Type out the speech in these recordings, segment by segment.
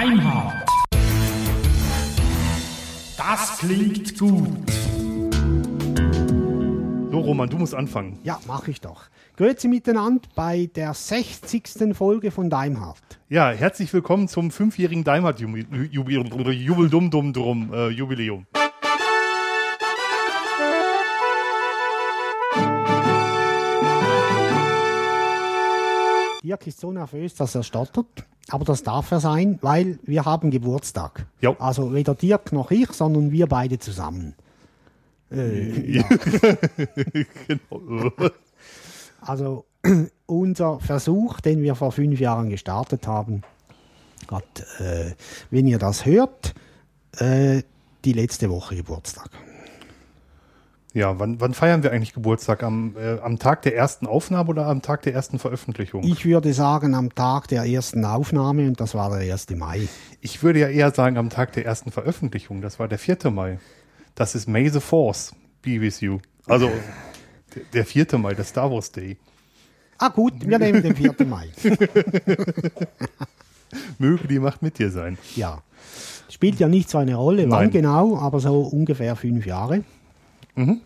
Deimhardt. Das klingt gut. So, Roman, du musst anfangen. Ja, mache ich doch. Grüezi miteinander bei der 60. Folge von Daimhardt. Ja, herzlich willkommen zum fünfjährigen Daimhardt-Jubiläum. Äh, Jubiläum. Dirk ist so nervös, dass er stottert. Aber das darf er sein, weil wir haben Geburtstag. Jo. Also weder Dirk noch ich, sondern wir beide zusammen. Äh, ja. genau. Also unser Versuch, den wir vor fünf Jahren gestartet haben, hat, äh, wenn ihr das hört, äh, die letzte Woche Geburtstag. Ja, wann, wann feiern wir eigentlich Geburtstag? Am, äh, am Tag der ersten Aufnahme oder am Tag der ersten Veröffentlichung? Ich würde sagen am Tag der ersten Aufnahme und das war der 1. Mai. Ich würde ja eher sagen am Tag der ersten Veröffentlichung. Das war der 4. Mai. Das ist May the Force, be with you. Also der- der 4. Mai, der Star Wars Day. Ah gut, wir nehmen den 4. Mai. Möge die Macht mit dir sein. Ja. Spielt ja nicht so eine Rolle, wann Nein. genau, aber so ungefähr fünf Jahre. Mhm.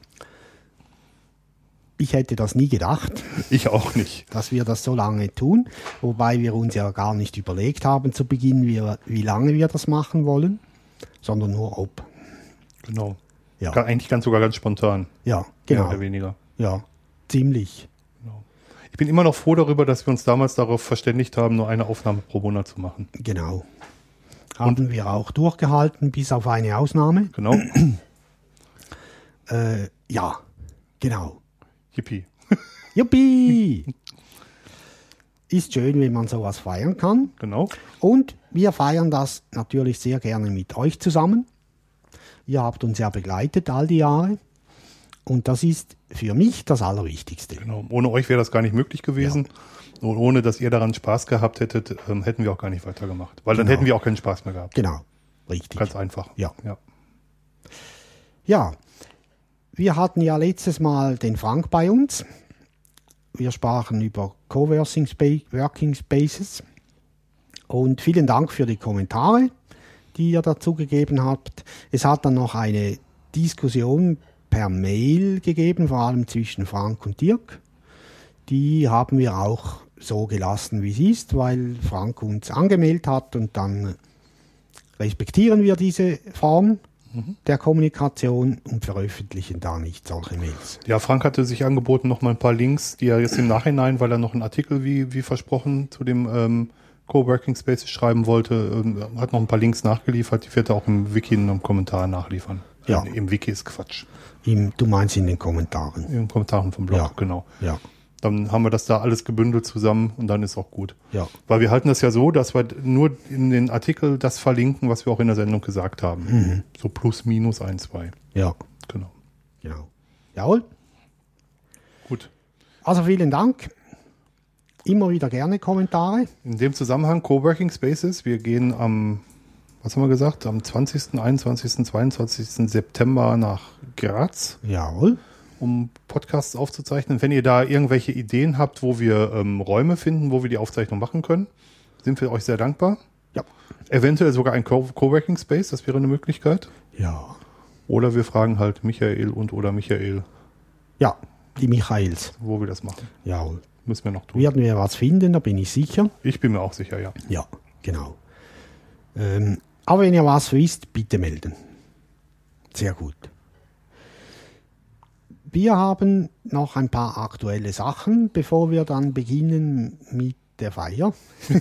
Ich hätte das nie gedacht, Ich auch nicht. dass wir das so lange tun, wobei wir uns ja gar nicht überlegt haben zu Beginn, wie, wie lange wir das machen wollen, sondern nur ob. Genau. Ja, Eigentlich ganz sogar ganz spontan. ja Mehr genau. oder weniger. Ja, ziemlich. Ich bin immer noch froh darüber, dass wir uns damals darauf verständigt haben, nur eine Aufnahme pro Monat zu machen. Genau. Haben wir auch durchgehalten, bis auf eine Ausnahme. Genau. Äh, ja, genau. Yippie. Juppie! Ist schön, wenn man sowas feiern kann. Genau. Und wir feiern das natürlich sehr gerne mit euch zusammen. Ihr habt uns ja begleitet all die Jahre. Und das ist für mich das Allerwichtigste. genau. Ohne euch wäre das gar nicht möglich gewesen. Und ohne, dass ihr daran Spaß gehabt hättet, ähm, hätten wir auch gar nicht weitergemacht. Weil dann Genau. hätten wir auch keinen Spaß mehr gehabt. Genau, richtig. Ganz einfach. Ja. ja. Ja, wir hatten ja letztes Mal den Frank bei uns. Wir sprachen über Coworking Working Spaces. Und vielen Dank für die Kommentare, die ihr dazu gegeben habt. Es hat dann noch eine Diskussion per Mail gegeben, vor allem zwischen Frank und Dirk. Die haben wir auch so gelassen, wie sie ist, weil Frank uns angemeldet hat und dann respektieren wir diese Form der Kommunikation und veröffentlichen da nicht solche Mails. Ja, Frank hatte sich angeboten, noch mal ein paar Links, die er jetzt im Nachhinein, weil er noch einen Artikel, wie, wie versprochen, zu dem ähm, Coworking Spaces schreiben wollte, ähm, hat noch ein paar Links nachgeliefert. Die wird er auch im Wiki in einem Kommentar nachliefern. Ja. Im Wiki ist Quatsch. Im, du meinst in den Kommentaren. In den Kommentaren vom Blog, Ja. genau. Ja, Dann haben wir das da alles gebündelt zusammen und dann ist auch gut. ja, Weil wir halten das ja so, dass wir nur in den Artikel das verlinken, was wir auch in der Sendung gesagt haben. Mhm. So plus, minus, ein, zwei. ja, Genau. genau. Jawohl. Gut. Also vielen Dank. Immer wieder gerne Kommentare. In dem Zusammenhang Coworking Spaces, wir gehen am, was haben wir gesagt, am 20., 21., 22. September nach Graz, Jawohl. Um Podcasts aufzuzeichnen. Wenn ihr da irgendwelche Ideen habt, wo wir ähm, Räume finden, wo wir die Aufzeichnung machen können, sind wir euch sehr dankbar. Ja. Eventuell sogar ein Co Coworking Space, das wäre eine Möglichkeit. Ja. Oder wir fragen halt Michael und oder Michael, Ja, die Michaels. wo wir das machen. Jawohl. Müssen wir noch tun. Werden wir was finden, da bin ich sicher. Ich bin mir auch sicher, ja. Ja, genau. Ähm, aber wenn ihr was wisst, bitte melden. Sehr gut. Wir haben noch ein paar aktuelle Sachen, bevor wir dann beginnen mit der Feier.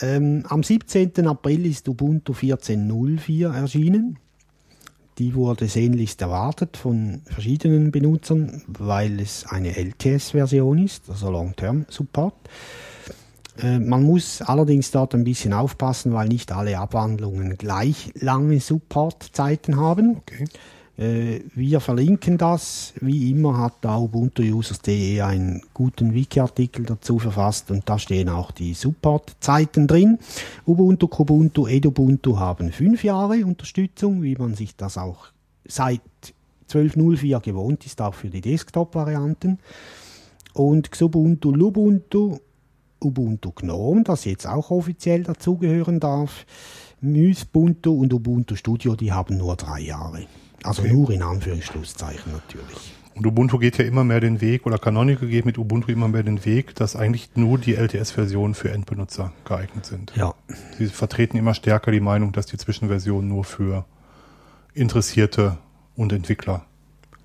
ähm, am 17. April ist Ubuntu 14.04 erschienen. Die wurde sehnlichst erwartet von verschiedenen Benutzern, weil es eine LTS-Version ist, also Long-Term Support. Äh, Man muss allerdings dort ein bisschen aufpassen, weil nicht alle Abwandlungen gleich lange Supportzeiten haben. Okay. Äh, Wir verlinken das. Wie immer hat da ubuntuusers.de einen guten Wiki-Artikel dazu verfasst und da stehen auch die Support-Zeiten drin. Ubuntu, Kubuntu, Edubuntu haben fünf Jahre Unterstützung, wie man sich das auch seit 12.04 gewohnt ist, auch für die Desktop-Varianten. Und Xubuntu, Lubuntu Ubuntu Gnome, das jetzt auch offiziell dazugehören darf. Mysbuntu und Ubuntu Studio, die haben nur drei Jahre. Also Okay. nur in Anführungszeichen natürlich. Und Ubuntu geht ja immer mehr den Weg, oder Canonical geht mit Ubuntu immer mehr den Weg, dass eigentlich nur die LTS-Versionen für Endbenutzer geeignet sind. Ja, Sie vertreten immer stärker die Meinung, dass die Zwischenversion nur für Interessierte und Entwickler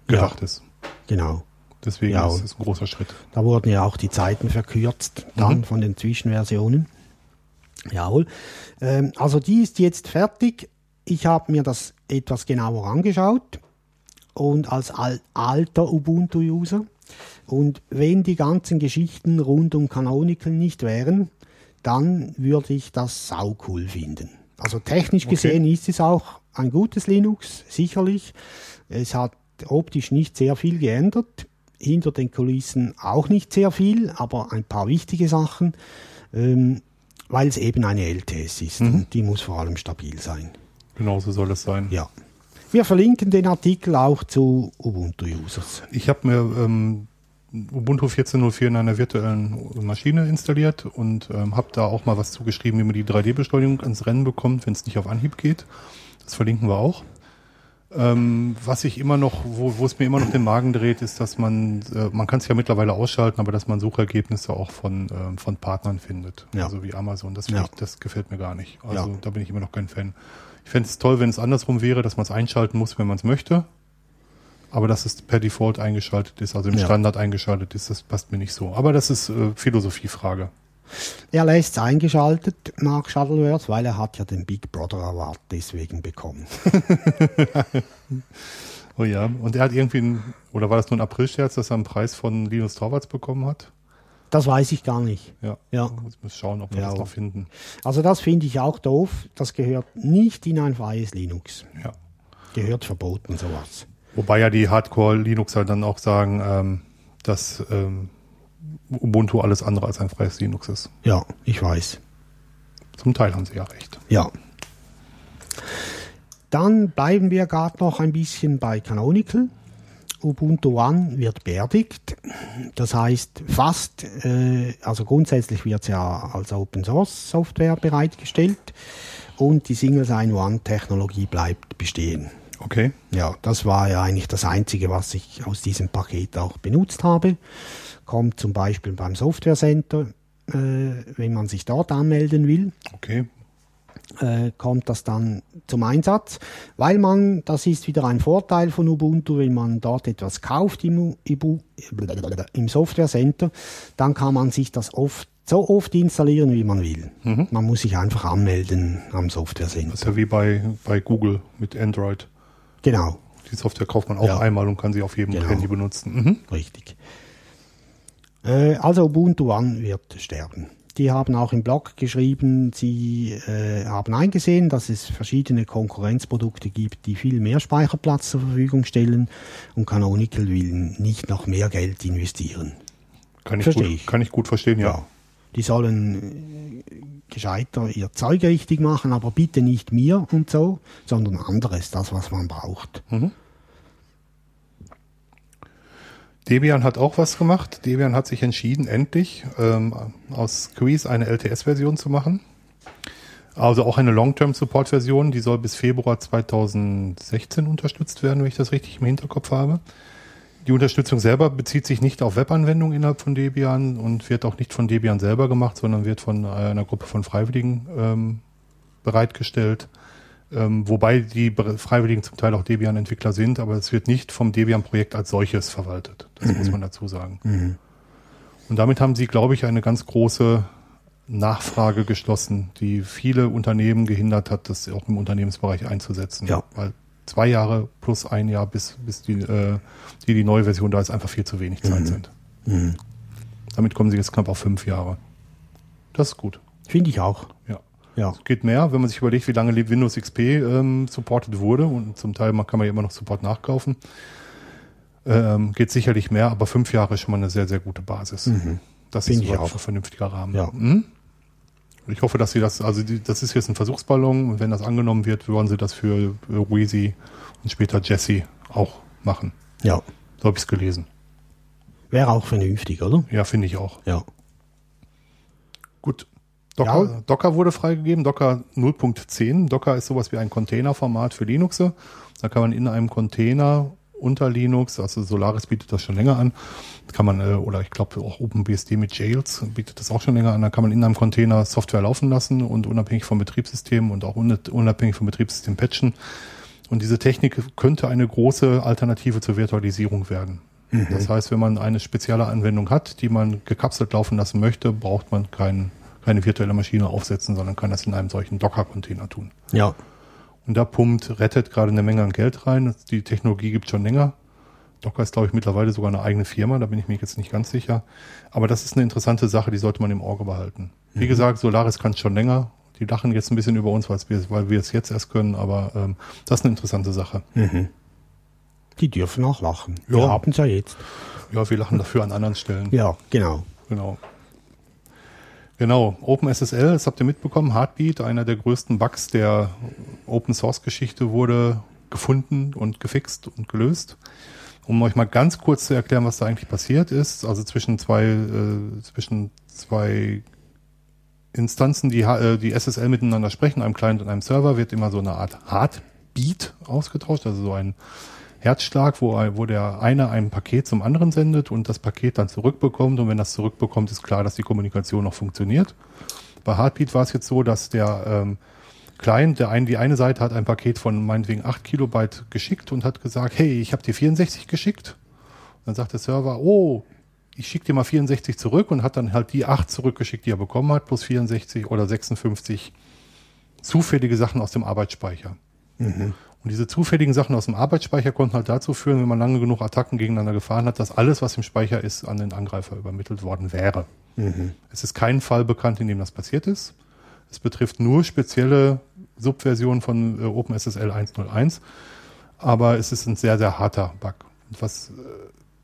gedacht ist. genau. Deswegen Ja. ist es ein großer Schritt. Da wurden ja auch die Zeiten verkürzt, dann von den Zwischenversionen. Jawohl. Ähm, also die ist jetzt fertig. Ich habe mir das etwas genauer angeschaut und als al alter Ubuntu-User. Und wenn die ganzen Geschichten rund um Canonical nicht wären, dann würde ich das sau cool finden. Also technisch Okay. gesehen ist es auch ein gutes Linux, sicherlich. Es hat optisch nicht sehr viel geändert, hinter den Kulissen auch nicht sehr viel, aber ein paar wichtige Sachen, ähm, weil es eben eine LTS ist und die muss vor allem stabil sein. Genauso soll es sein. Ja. Wir verlinken den Artikel auch zu Ubuntu-Users. Ich habe mir ähm, Ubuntu 14.04 in einer virtuellen Maschine installiert und ähm, habe da auch mal was zugeschrieben, wie man die 3D-Beschleunigung ans Rennen bekommt, wenn es nicht auf Anhieb geht. Das verlinken wir auch. Ähm, was ich immer noch, wo, wo es mir immer noch den Magen dreht, ist, dass man, äh, man kann es ja mittlerweile ausschalten, aber dass man Suchergebnisse auch von, ähm, von Partnern findet. Ja. Also wie Amazon. Das, Ja. ich, das gefällt mir gar nicht. Also Ja. da bin ich immer noch kein Fan. Ich fände es toll, wenn es andersrum wäre, dass man es einschalten muss, wenn man es möchte. Aber dass es per Default eingeschaltet ist, also im. Standard eingeschaltet ist, das passt mir nicht so. Aber das ist äh, Philosophiefrage. Er lässt es eingeschaltet, Mark Shuttleworth, weil er hat ja den Big Brother Award deswegen bekommen. Oh ja. Und er hat irgendwie, ein, oder war das nur ein April-Scherz, dass er einen Preis von Linus Torvalds bekommen hat? Das weiß ich gar nicht. Ja. Ja. Ich muss schauen, ob wir Ja. das noch finden. Also das finde ich auch doof. Das gehört nicht in ein freies Linux. Ja. Gehört verboten, sowas. Wobei ja die Hardcore-Linuxer dann auch sagen, ähm, dass ähm, Ubuntu alles andere als ein freies Linux ist. Ja, ich weiß. Zum Teil haben sie ja recht. Ja. Dann bleiben wir gerade noch ein bisschen bei Canonical. Ubuntu One wird beerdigt. Das heißt fast, äh, also grundsätzlich wird es ja als Open Source Software bereitgestellt und die Single Sign One Technologie bleibt bestehen. Okay. Ja, das war ja eigentlich das Einzige, was ich aus diesem Paket auch benutzt habe. Kommt zum Beispiel beim Software Center, äh, wenn man sich dort anmelden will Okay. äh, kommt das dann zum Einsatz, weil man, das ist wieder ein Vorteil von Ubuntu, wenn man dort etwas kauft im, im Software Center, dann kann man sich das oft so oft installieren, wie man will. Man muss sich einfach anmelden am Software Center. Das ist ja wie bei, bei Google mit Android. Genau, Die Software kauft man auch Ja. einmal und kann sie auf jedem Genau. Handy benutzen. Mhm. richtig. Äh, also Ubuntu One wird sterben. Die haben auch im Blog geschrieben, sie äh, haben eingesehen, dass es verschiedene Konkurrenzprodukte gibt, die viel mehr Speicherplatz zur Verfügung stellen und Canonical will nicht noch mehr Geld investieren. Kann, ich Verstehe gut, ich. kann ich gut verstehen, ja. Die sollen äh, gescheiter ihr Zeug richtig machen, aber bitte nicht mir und so, sondern anderes, das, was man braucht. Debian hat auch was gemacht. Debian hat sich entschieden, endlich ähm, aus Squeeze eine LTS-Version zu machen. Also auch eine Long-Term-Support-Version, die soll bis Februar 2016 unterstützt werden, wenn ich das richtig im Hinterkopf habe. Die Unterstützung selber bezieht sich nicht auf Webanwendungen innerhalb von Debian und wird auch nicht von Debian selber gemacht, sondern wird von einer Gruppe von Freiwilligen ähm, bereitgestellt. Ähm, wobei die Freiwilligen zum Teil auch Debian-Entwickler sind, aber es wird nicht vom Debian-Projekt als solches verwaltet. Das muss man dazu sagen. Und damit haben sie, glaube ich, eine ganz große Nachfrage geschlossen, die viele Unternehmen gehindert hat, das auch im Unternehmensbereich einzusetzen. Ja. Weil zwei Jahre plus ein Jahr, bis, bis die, äh, die, die neue Version da ist, einfach viel zu wenig Zeit sind. Damit kommen sie jetzt knapp auf fünf Jahre. Das ist gut. Finde ich auch. Ja. Geht mehr, wenn man sich überlegt, wie lange Windows XP ähm, supported wurde und zum Teil man kann man ja immer noch Support nachkaufen. Ähm, geht sicherlich mehr, aber fünf Jahre ist schon mal eine sehr, sehr gute Basis. Das Finde ist ich auch. ein vernünftiger Rahmen. Ja. Mhm. Ich hoffe, dass sie das, also die, das ist jetzt ein Versuchsballon und wenn das angenommen wird, wollen sie das für Wheezy und später Jesse auch machen. Ja. So habe ich es gelesen. Wäre auch vernünftig, oder? Ja, finde ich auch. Ja. Gut. Docker, Ja. Docker wurde freigegeben, Docker 0.10. Docker ist sowas wie ein Containerformat für Linux. Da kann man in einem Container unter Linux, also Solaris bietet das schon länger an, kann man, äh, oder ich glaube auch OpenBSD mit Jails bietet das auch schon länger an, da kann man in einem Container Software laufen lassen und unabhängig vom Betriebssystem und auch un- unabhängig vom Betriebssystem patchen. Und diese Technik könnte eine große Alternative zur Virtualisierung werden. Das heißt, wenn man eine spezielle Anwendung hat, die man gekapselt laufen lassen möchte, braucht man kein, keine virtuelle Maschine aufsetzen, sondern kann das in einem solchen Docker-Container tun. Ja. Und da pumpt Rettet gerade eine Menge an Geld rein. Die Technologie gibt schon länger. Docker ist, glaube ich, mittlerweile sogar eine eigene Firma, da bin ich mir jetzt nicht ganz sicher. Aber das ist eine interessante Sache, die sollte man im Auge behalten. Wie gesagt, Solaris kann es schon länger. Die lachen jetzt ein bisschen über uns, wir, weil wir es jetzt erst können, aber ähm, das ist eine interessante Sache. Die dürfen auch lachen. Ja. Wir haben es ja jetzt. Ja, wir lachen dafür an anderen Stellen. Ja, genau. Genau. Genau, OpenSSL, das habt ihr mitbekommen, Heartbeat, einer der größten Bugs der Open Source Geschichte wurde gefunden und gefixt und gelöst. Um euch mal ganz kurz zu erklären, was da eigentlich passiert ist, also zwischen zwei, äh, zwischen zwei Instanzen, die, äh, die SSL miteinander sprechen, einem Client und einem Server, wird immer so eine Art Heartbeat ausgetauscht, also so ein Herzschlag, wo, wo der eine ein Paket zum anderen sendet und das Paket dann zurückbekommt. Und wenn das zurückbekommt, ist klar, dass die Kommunikation noch funktioniert. Bei Heartbeat war es jetzt so, dass der ähm, Client, der ein, die eine Seite hat ein Paket von meinetwegen 8 Kilobyte geschickt und hat gesagt, hey, ich habe dir 64 geschickt. Und dann sagt der Server, oh, ich schicke dir mal 64 zurück und hat dann halt die 8 zurückgeschickt, die er bekommen hat, plus 64 oder 56 zufällige Sachen aus dem Arbeitsspeicher. Und diese zufälligen Sachen aus dem Arbeitsspeicher konnten halt dazu führen, wenn man lange genug Attacken gegeneinander gefahren hat, dass alles, was im Speicher ist, an den Angreifer übermittelt worden wäre. Es ist kein Fall bekannt, in dem das passiert ist. Es betrifft nur spezielle Subversionen von äh, OpenSSL 1.0.1, aber es ist ein sehr, sehr harter Bug. Und was äh,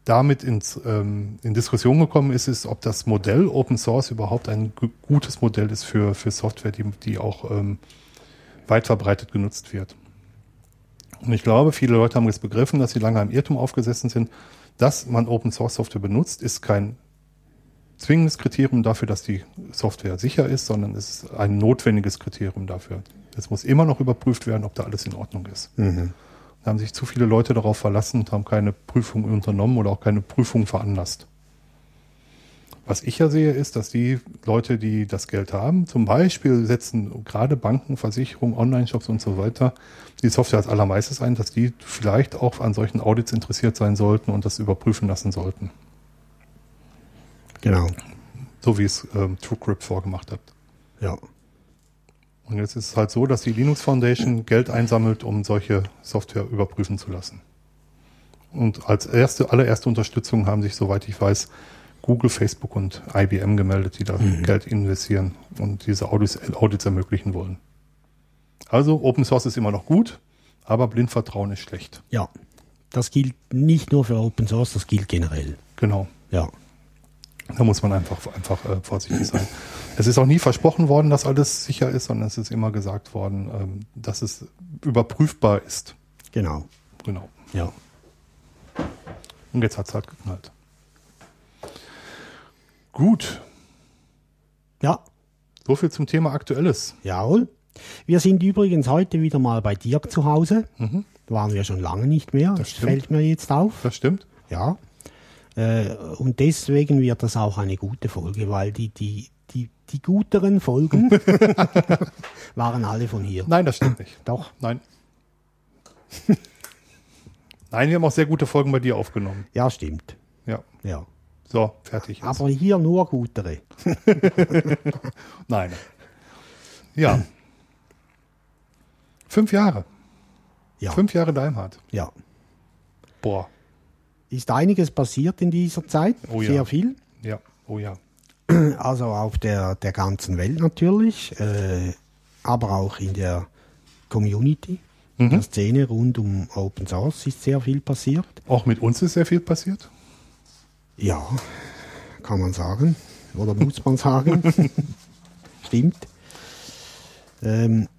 damit ins, ähm, in Diskussion gekommen ist, ist, ob das Modell Open Source überhaupt ein gu- gutes Modell ist für, für Software, die, die auch ähm, weit verbreitet genutzt wird. Und ich glaube, viele Leute haben jetzt begriffen, dass sie lange im Irrtum aufgesessen sind. Dass man Open Source Software benutzt, ist kein zwingendes Kriterium dafür, dass die Software sicher ist, sondern es ist ein notwendiges Kriterium dafür. Es muss immer noch überprüft werden, ob da alles in Ordnung ist. Da haben sich zu viele Leute darauf verlassen und haben keine Prüfung unternommen oder auch keine Prüfung veranlasst. Was ich ja sehe, ist, dass die Leute, die das Geld haben, zum Beispiel setzen gerade Banken, Versicherungen, Online-Shops und so weiter, die Software als allermeistes ein, dass die vielleicht auch an solchen Audits interessiert sein sollten und das überprüfen lassen sollten. Genau. So wie es ähm, TrueCrypt vorgemacht hat. Ja. Und jetzt ist es halt so, dass die Linux Foundation Geld einsammelt, um solche Software überprüfen zu lassen. Und als erste, allererste Unterstützung haben sich, soweit ich weiß, Google, Facebook und IBM gemeldet, die da Geld investieren und diese Audits, Audits ermöglichen wollen. Also Open Source ist immer noch gut, aber Blindvertrauen ist schlecht. Ja. Das gilt nicht nur für Open Source, das gilt generell. Genau. Ja. Da muss man einfach, einfach äh, vorsichtig sein. Es ist auch nie versprochen worden, dass alles sicher ist, sondern es ist immer gesagt worden, ähm, dass es überprüfbar ist. Genau. Genau. Ja. Und jetzt hat's halt geknallt. Gut, Ja. so viel zum Thema Aktuelles. Jawohl. Wir sind übrigens heute wieder mal bei Dirk zu Hause. Waren wir schon lange nicht mehr. Das, stimmt. fällt mir jetzt auf. Das stimmt. Ja. Äh, und deswegen wird das auch eine gute Folge, weil die, die, die, die guteren Folgen waren alle von hier. Nein, das stimmt nicht. Doch. Nein. Nein, wir haben auch sehr gute Folgen bei dir aufgenommen. Ja, stimmt. Ja. Ja. So, fertig. jetzt. Aber hier nur gutere. Nein. Ja. Fünf Jahre. Ja. Fünf Jahre Daimhardt. Ja. Boah. Ist einiges passiert in dieser Zeit. Oh ja. Sehr viel. Ja. Oh ja. Also auf der, der ganzen Welt natürlich, äh, aber auch in der Community, in der Szene rund um Open Source ist sehr viel passiert. Auch mit uns ist sehr viel passiert. Ja, kann man sagen. Oder muss man sagen. Stimmt. Ähm,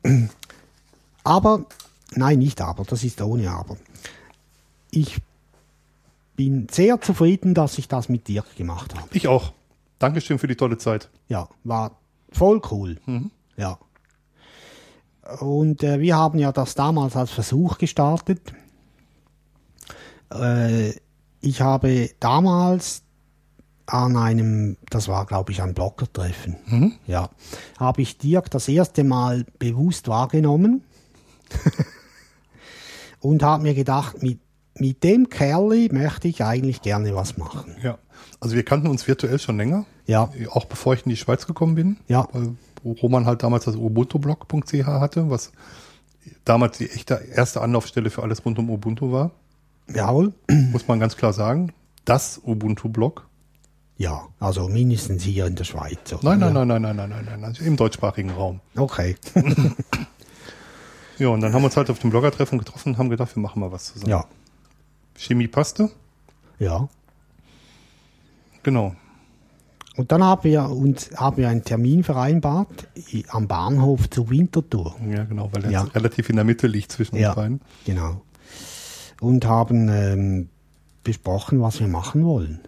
aber, nein, nicht aber, das ist ohne aber. Ich bin sehr zufrieden, dass ich das mit dir gemacht habe. Ich auch. Dankeschön für die tolle Zeit. Ja, war voll cool. Ja. Und äh, wir haben ja das damals als Versuch gestartet. Äh, ich habe damals an einem, das war glaube ich ein Bloggertreffen, ja, habe ich Dirk das erste Mal bewusst wahrgenommen und habe mir gedacht, mit, mit dem Kerli möchte ich eigentlich gerne was machen. Ja. Also wir kannten uns virtuell schon länger. Ja, Auch bevor ich in die Schweiz gekommen bin. Ja. Weil Roman halt damals das ubuntublog.ch hatte, was damals die echte erste Anlaufstelle für alles rund um Ubuntu war. jawohl. Muss man ganz klar sagen. Das Ubuntu-Blog. Ja, also mindestens hier in der Schweiz. Nein, nein, nein, nein, nein, nein, nein, nein, also im deutschsprachigen Raum. Okay. Ja, und dann haben wir uns halt auf dem Bloggertreffen getroffen und haben gedacht, wir machen mal was zusammen. Ja, Chemie passte. ja. Genau. Und dann haben wir uns haben wir einen Termin vereinbart am Bahnhof zur Wintertour. Ja, genau, weil er Ja. relativ in der Mitte liegt zwischen Ja. uns beiden. Genau. Und haben ähm, besprochen, was wir machen wollen.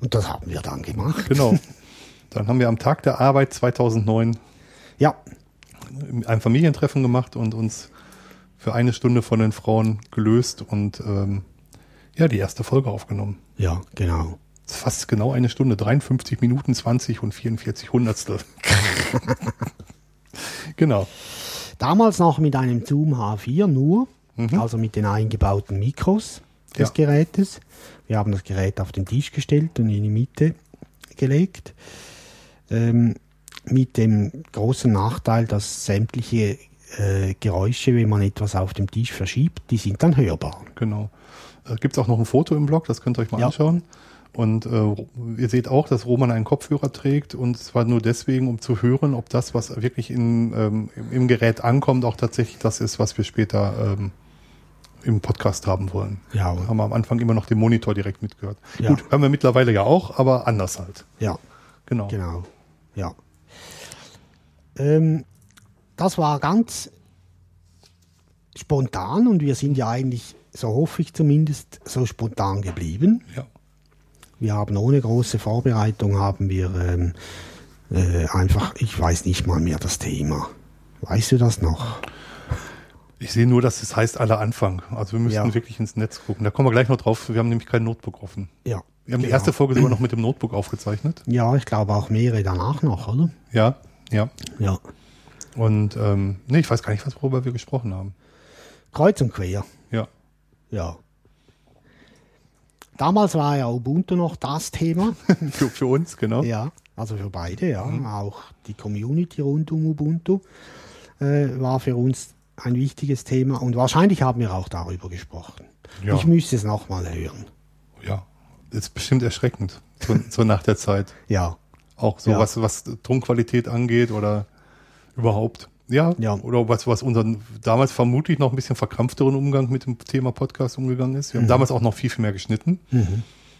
Und das haben wir dann gemacht. Genau. Dann haben wir am Tag der Arbeit 2009 Ja, ein Familientreffen gemacht und uns für eine Stunde von den Frauen gelöst und ähm, ja, die erste Folge aufgenommen. ja, genau. Fast genau eine Stunde, 53 Minuten 20 und 44 Hundertstel. genau. Damals noch mit einem Zoom H4 nur, also mit den eingebauten Mikros des Ja. Gerätes. Wir haben das Gerät auf den Tisch gestellt und in die Mitte gelegt. Ähm, mit dem großen Nachteil, dass sämtliche äh, Geräusche, wenn man etwas auf dem Tisch verschiebt, die sind dann hörbar. Genau. Äh, Gibt es auch noch ein Foto im Blog, das könnt ihr euch mal Ja. anschauen. Und äh, ihr seht auch, dass Roman einen Kopfhörer trägt und zwar nur deswegen, um zu hören, ob das, was wirklich in, ähm, im- Gerät ankommt, auch tatsächlich das ist, was wir später ähm, im Podcast haben wollen. Ja. Haben wir am Anfang immer noch den Monitor direkt mitgehört. Ja. Gut, haben wir mittlerweile ja auch, aber anders halt. Ja. Genau. Genau, ja. Ähm, das war ganz spontan und wir sind ja eigentlich, so hoffe ich zumindest, so spontan geblieben. Ja. Wir haben ohne große Vorbereitung haben wir ähm, äh, einfach, ich weiß nicht mal mehr das Thema. Weißt du das noch? Ich sehe nur, dass es heißt aller Anfang. Also wir müssen Ja. wirklich ins Netz gucken. Da kommen wir gleich noch drauf. Wir haben nämlich kein Notebook offen. Ja. Wir haben die genau. erste Folge sogar noch mit dem Notebook aufgezeichnet. Ja, ich glaube auch mehrere danach noch, oder? Ja, ja. Ja. Und ähm, nee, ich weiß gar nicht, was worüber wir gesprochen haben. Kreuz und quer. Ja. Ja. Damals war ja Ubuntu noch das Thema. Für, für uns, genau. Ja, also für beide, ja. Auch die Community rund um Ubuntu äh, war für uns ein wichtiges Thema und wahrscheinlich haben wir auch darüber gesprochen. Ja. Ich müsste es nochmal hören. Ja. Ist bestimmt erschreckend. So, so nach der Zeit. Ja, Auch so Ja. was, was Tonqualität angeht oder überhaupt. Ja, Ja. oder was, was unseren damals vermutlich noch ein bisschen verkrampfteren Umgang mit dem Thema Podcast umgegangen ist. Mhm. Wir haben damals auch noch viel, viel mehr geschnitten,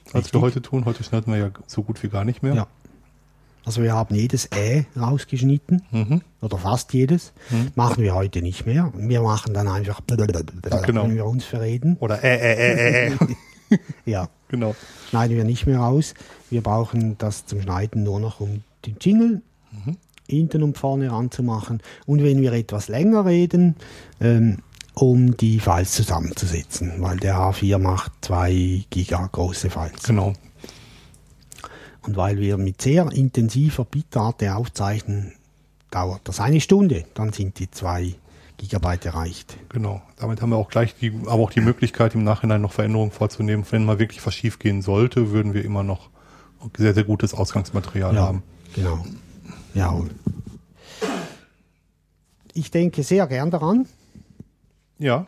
als Richtig. wir heute tun. Heute schneiden wir ja so gut wie gar nicht mehr. ja. Also wir haben jedes Ä rausgeschnitten Mhm. oder fast jedes. Machen wir heute nicht mehr. Wir machen dann einfach, Genau. wenn wir uns verreden. Oder äh, äh, äh, äh, äh. Ja, genau. schneiden wir nicht mehr raus. Wir brauchen das zum Schneiden nur noch, um den Jingle hinten und vorne ranzumachen. Und wenn wir etwas länger reden, ähm, um die Files zusammenzusetzen, weil der A4 macht zwei Giga große Files. Genau. Und weil wir mit sehr intensiver Bitrate aufzeichnen, dauert das eine Stunde, dann sind die zwei Gigabyte erreicht. Genau. Damit haben wir auch gleich die, aber auch die Möglichkeit, im Nachhinein noch Veränderungen vorzunehmen. Wenn mal wirklich was schief gehen sollte, würden wir immer noch sehr, sehr gutes Ausgangsmaterial haben. genau. Jawohl. Ich denke sehr gern daran. Ja,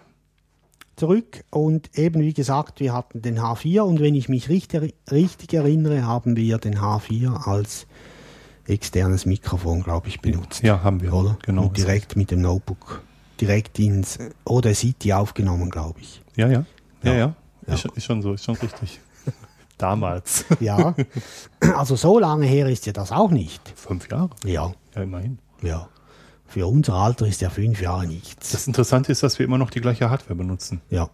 zurück und eben wie gesagt, wir hatten den H4 und wenn ich mich richtig, richtig erinnere, haben wir den H4 als externes Mikrofon, glaube ich, benutzt. ja, haben wir. Oder? Genau. Und direkt mit dem Notebook direkt ins Audacity aufgenommen, glaube ich. Ja, ja. Ja, ja. Ja. Ist, schon- ist schon so, ist schon richtig. Damals. Ja, also so lange her ist ja das auch nicht. Fünf Jahre. Ja, Ja, immerhin. ja. Für unser Alter ist ja fünf Jahre nichts. Das Interessante ist, dass wir immer noch die gleiche Hardware benutzen. ja,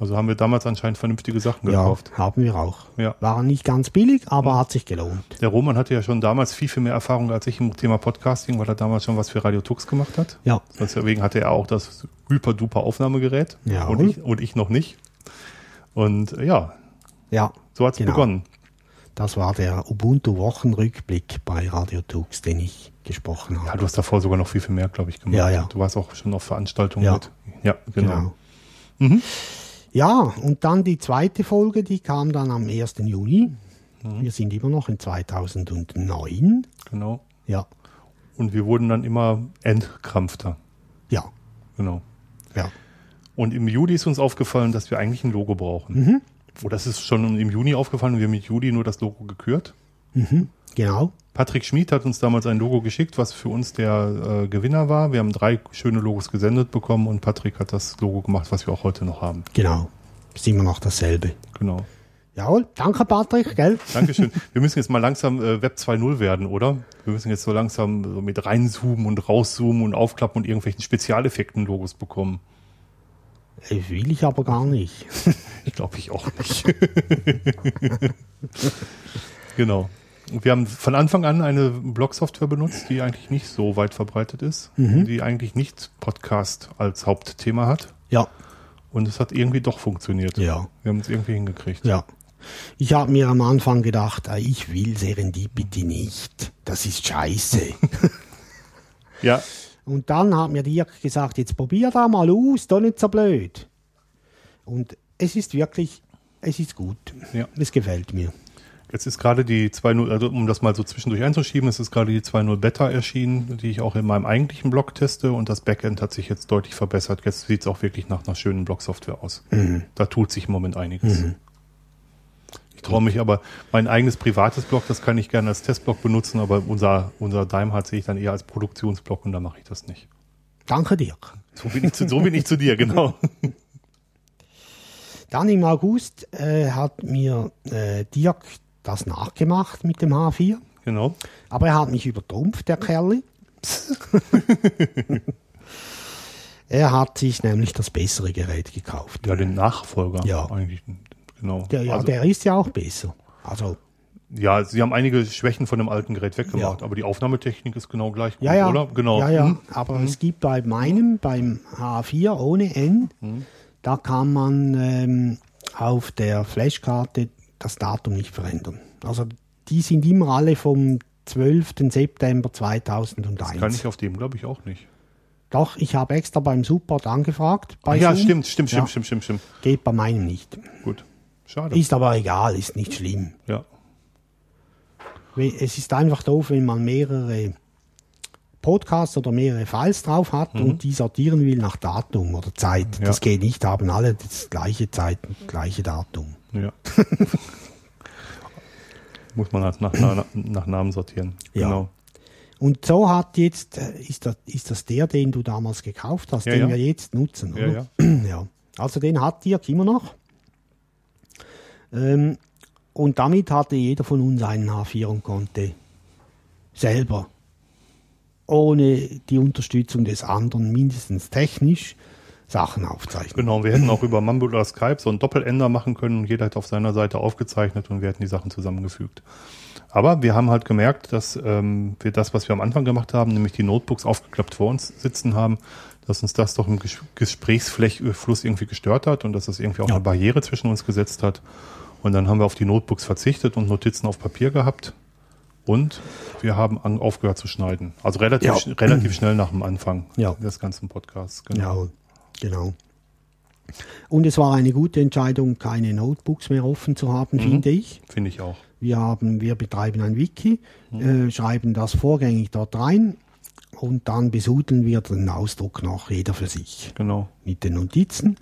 Also haben wir damals anscheinend vernünftige Sachen gekauft. Ja, haben wir auch. Ja. Waren nicht ganz billig, aber hat sich gelohnt. Der Roman hatte ja schon damals viel, viel mehr Erfahrung als ich im Thema Podcasting, weil er damals schon was für Radio Tux gemacht hat. Ja. Deswegen hatte er auch das hyper-duper Aufnahmegerät. Ja. Und ich, und ich noch nicht. Und ja, Ja, so hat's Genau. begonnen. das war der Ubuntu-Wochenrückblick bei Radio Tux, den ich gesprochen Ja, habe. du hast davor sogar noch viel, viel mehr, glaube ich, gemacht. Ja, ja. Du warst auch schon auf Veranstaltungen Ja. mit. Ja, genau. Genau. Ja, und dann die zweite Folge, die kam dann am 1. Juni. Mhm. Wir sind immer noch in 2009. genau. Ja, Und wir wurden dann immer entkrampfter. ja, Genau. ja. Und im Juli ist uns aufgefallen, dass wir eigentlich ein Logo brauchen. Mhm. Oh, das ist schon im Juni aufgefallen und wir haben mit Juli nur das Logo gekürt. Genau. Patrick Schmid hat uns damals ein Logo geschickt, was für uns der äh, Gewinner war. Wir haben drei schöne Logos gesendet bekommen und Patrick hat das Logo gemacht, was wir auch heute noch haben. Genau. Ist immer noch dasselbe. Genau. Jawohl, danke Patrick, gell? Dankeschön. wir müssen jetzt mal langsam äh, Web 2.0 werden, oder? Wir müssen jetzt so langsam so mit reinzoomen und rauszoomen und aufklappen und irgendwelchen Spezialeffekten Logos bekommen. Will ich aber gar nicht. Ich glaube ich auch nicht. genau. Wir haben von Anfang an eine Blog-Software benutzt, die eigentlich nicht so weit verbreitet ist, die eigentlich nicht Podcast als Hauptthema hat. Ja, Und es hat irgendwie doch funktioniert. ja, Wir haben es irgendwie hingekriegt. ja. Ich habe mir am Anfang gedacht, äh, ich will Serendipity nicht. Das ist scheiße. Ja, Und dann hat mir Dirk gesagt, jetzt probier da mal aus, doch nicht so blöd. Und es ist wirklich, es ist gut. Ja. Es gefällt mir. jetzt ist gerade die 2.0, also um das mal so zwischendurch einzuschieben, es ist gerade die 2.0 Beta erschienen, die ich auch in meinem eigentlichen Blog teste und das Backend hat sich jetzt deutlich verbessert. Jetzt sieht es auch wirklich nach einer schönen Blog-Software aus. Da tut sich im Moment einiges. Ich traue mich aber, mein eigenes privates Blog, das kann ich gerne als Testblog benutzen, aber unser, unser Daimhardt sehe ich dann eher als Produktionsblog und da mache ich das nicht. Danke, Dirk. So bin ich zu, so bin ich zu dir, genau. Dann im August äh, hat mir äh, Dirk das nachgemacht mit dem H4. Genau. Aber er hat mich übertrumpft, der Kerl. er hat sich nämlich das bessere Gerät gekauft. Ja, den Nachfolger. Ja. Eigentlich, genau. Der, ja, Also- der ist ja auch besser. Also, Ja, sie haben einige Schwächen von dem alten Gerät weggemacht, Ja. aber die Aufnahmetechnik ist genau gleich gut, ja, ja. oder? Genau. Ja, ja. Hm? Aber es gibt bei meinem, beim H4 ohne N, Hm. da kann man ähm, auf der Flashkarte das Datum nicht verändern. Also, die sind immer alle vom 12. September 2001. Das kann ich auf dem, glaube ich, auch nicht. Doch, ich habe extra beim Support angefragt. Bei ja, stimmt, stimmt, stimmt, stimmt, stimmt, stimmt. Geht bei meinem nicht. Gut. Schade. Ist aber egal, ist nicht schlimm. ja. Es ist einfach doof, wenn man mehrere Podcasts oder mehrere Files drauf hat und die sortieren will nach Datum oder Zeit. Mhm. Ja. Das geht nicht, haben alle das gleiche Zeit und gleiche Datum. ja. Muss man halt nach, nach, nach Namen sortieren. Ja. Genau. Und so hat jetzt, äh, ist das, ist das der, den du damals gekauft hast, Ja, den wir jetzt nutzen, oder? ja. ja. Also den hat Dirk immer noch. Ähm, und damit hatte jeder von uns einen H4 und konnte selber, ohne die Unterstützung des anderen, mindestens technisch, Sachen aufzeichnen. Genau, wir hätten auch über Mumble oder Skype so einen Doppelender machen können und jeder hätte auf seiner Seite aufgezeichnet und wir hätten die Sachen zusammengefügt. Aber wir haben halt gemerkt, dass ähm, wir das, was wir am Anfang gemacht haben, nämlich die Notebooks aufgeklappt vor uns sitzen haben, dass uns das doch im Ges Gesprächsfluss irgendwie gestört hat und dass das irgendwie auch Ja. eine Barriere zwischen uns gesetzt hat. Und dann haben wir auf die Notebooks verzichtet und Notizen auf Papier gehabt. Und wir haben an, aufgehört zu schneiden. Also relativ, Ja. sch- relativ schnell nach dem Anfang Ja. des ganzen Podcasts. Ja, genau. Und es war eine gute Entscheidung, keine Notebooks mehr offen zu haben, finde ich. Finde ich auch. Wir, haben, wir betreiben ein Wiki, äh, schreiben das vorgängig dort rein und dann besudeln wir den Ausdruck noch, jeder für sich, Genau. mit den Notizen.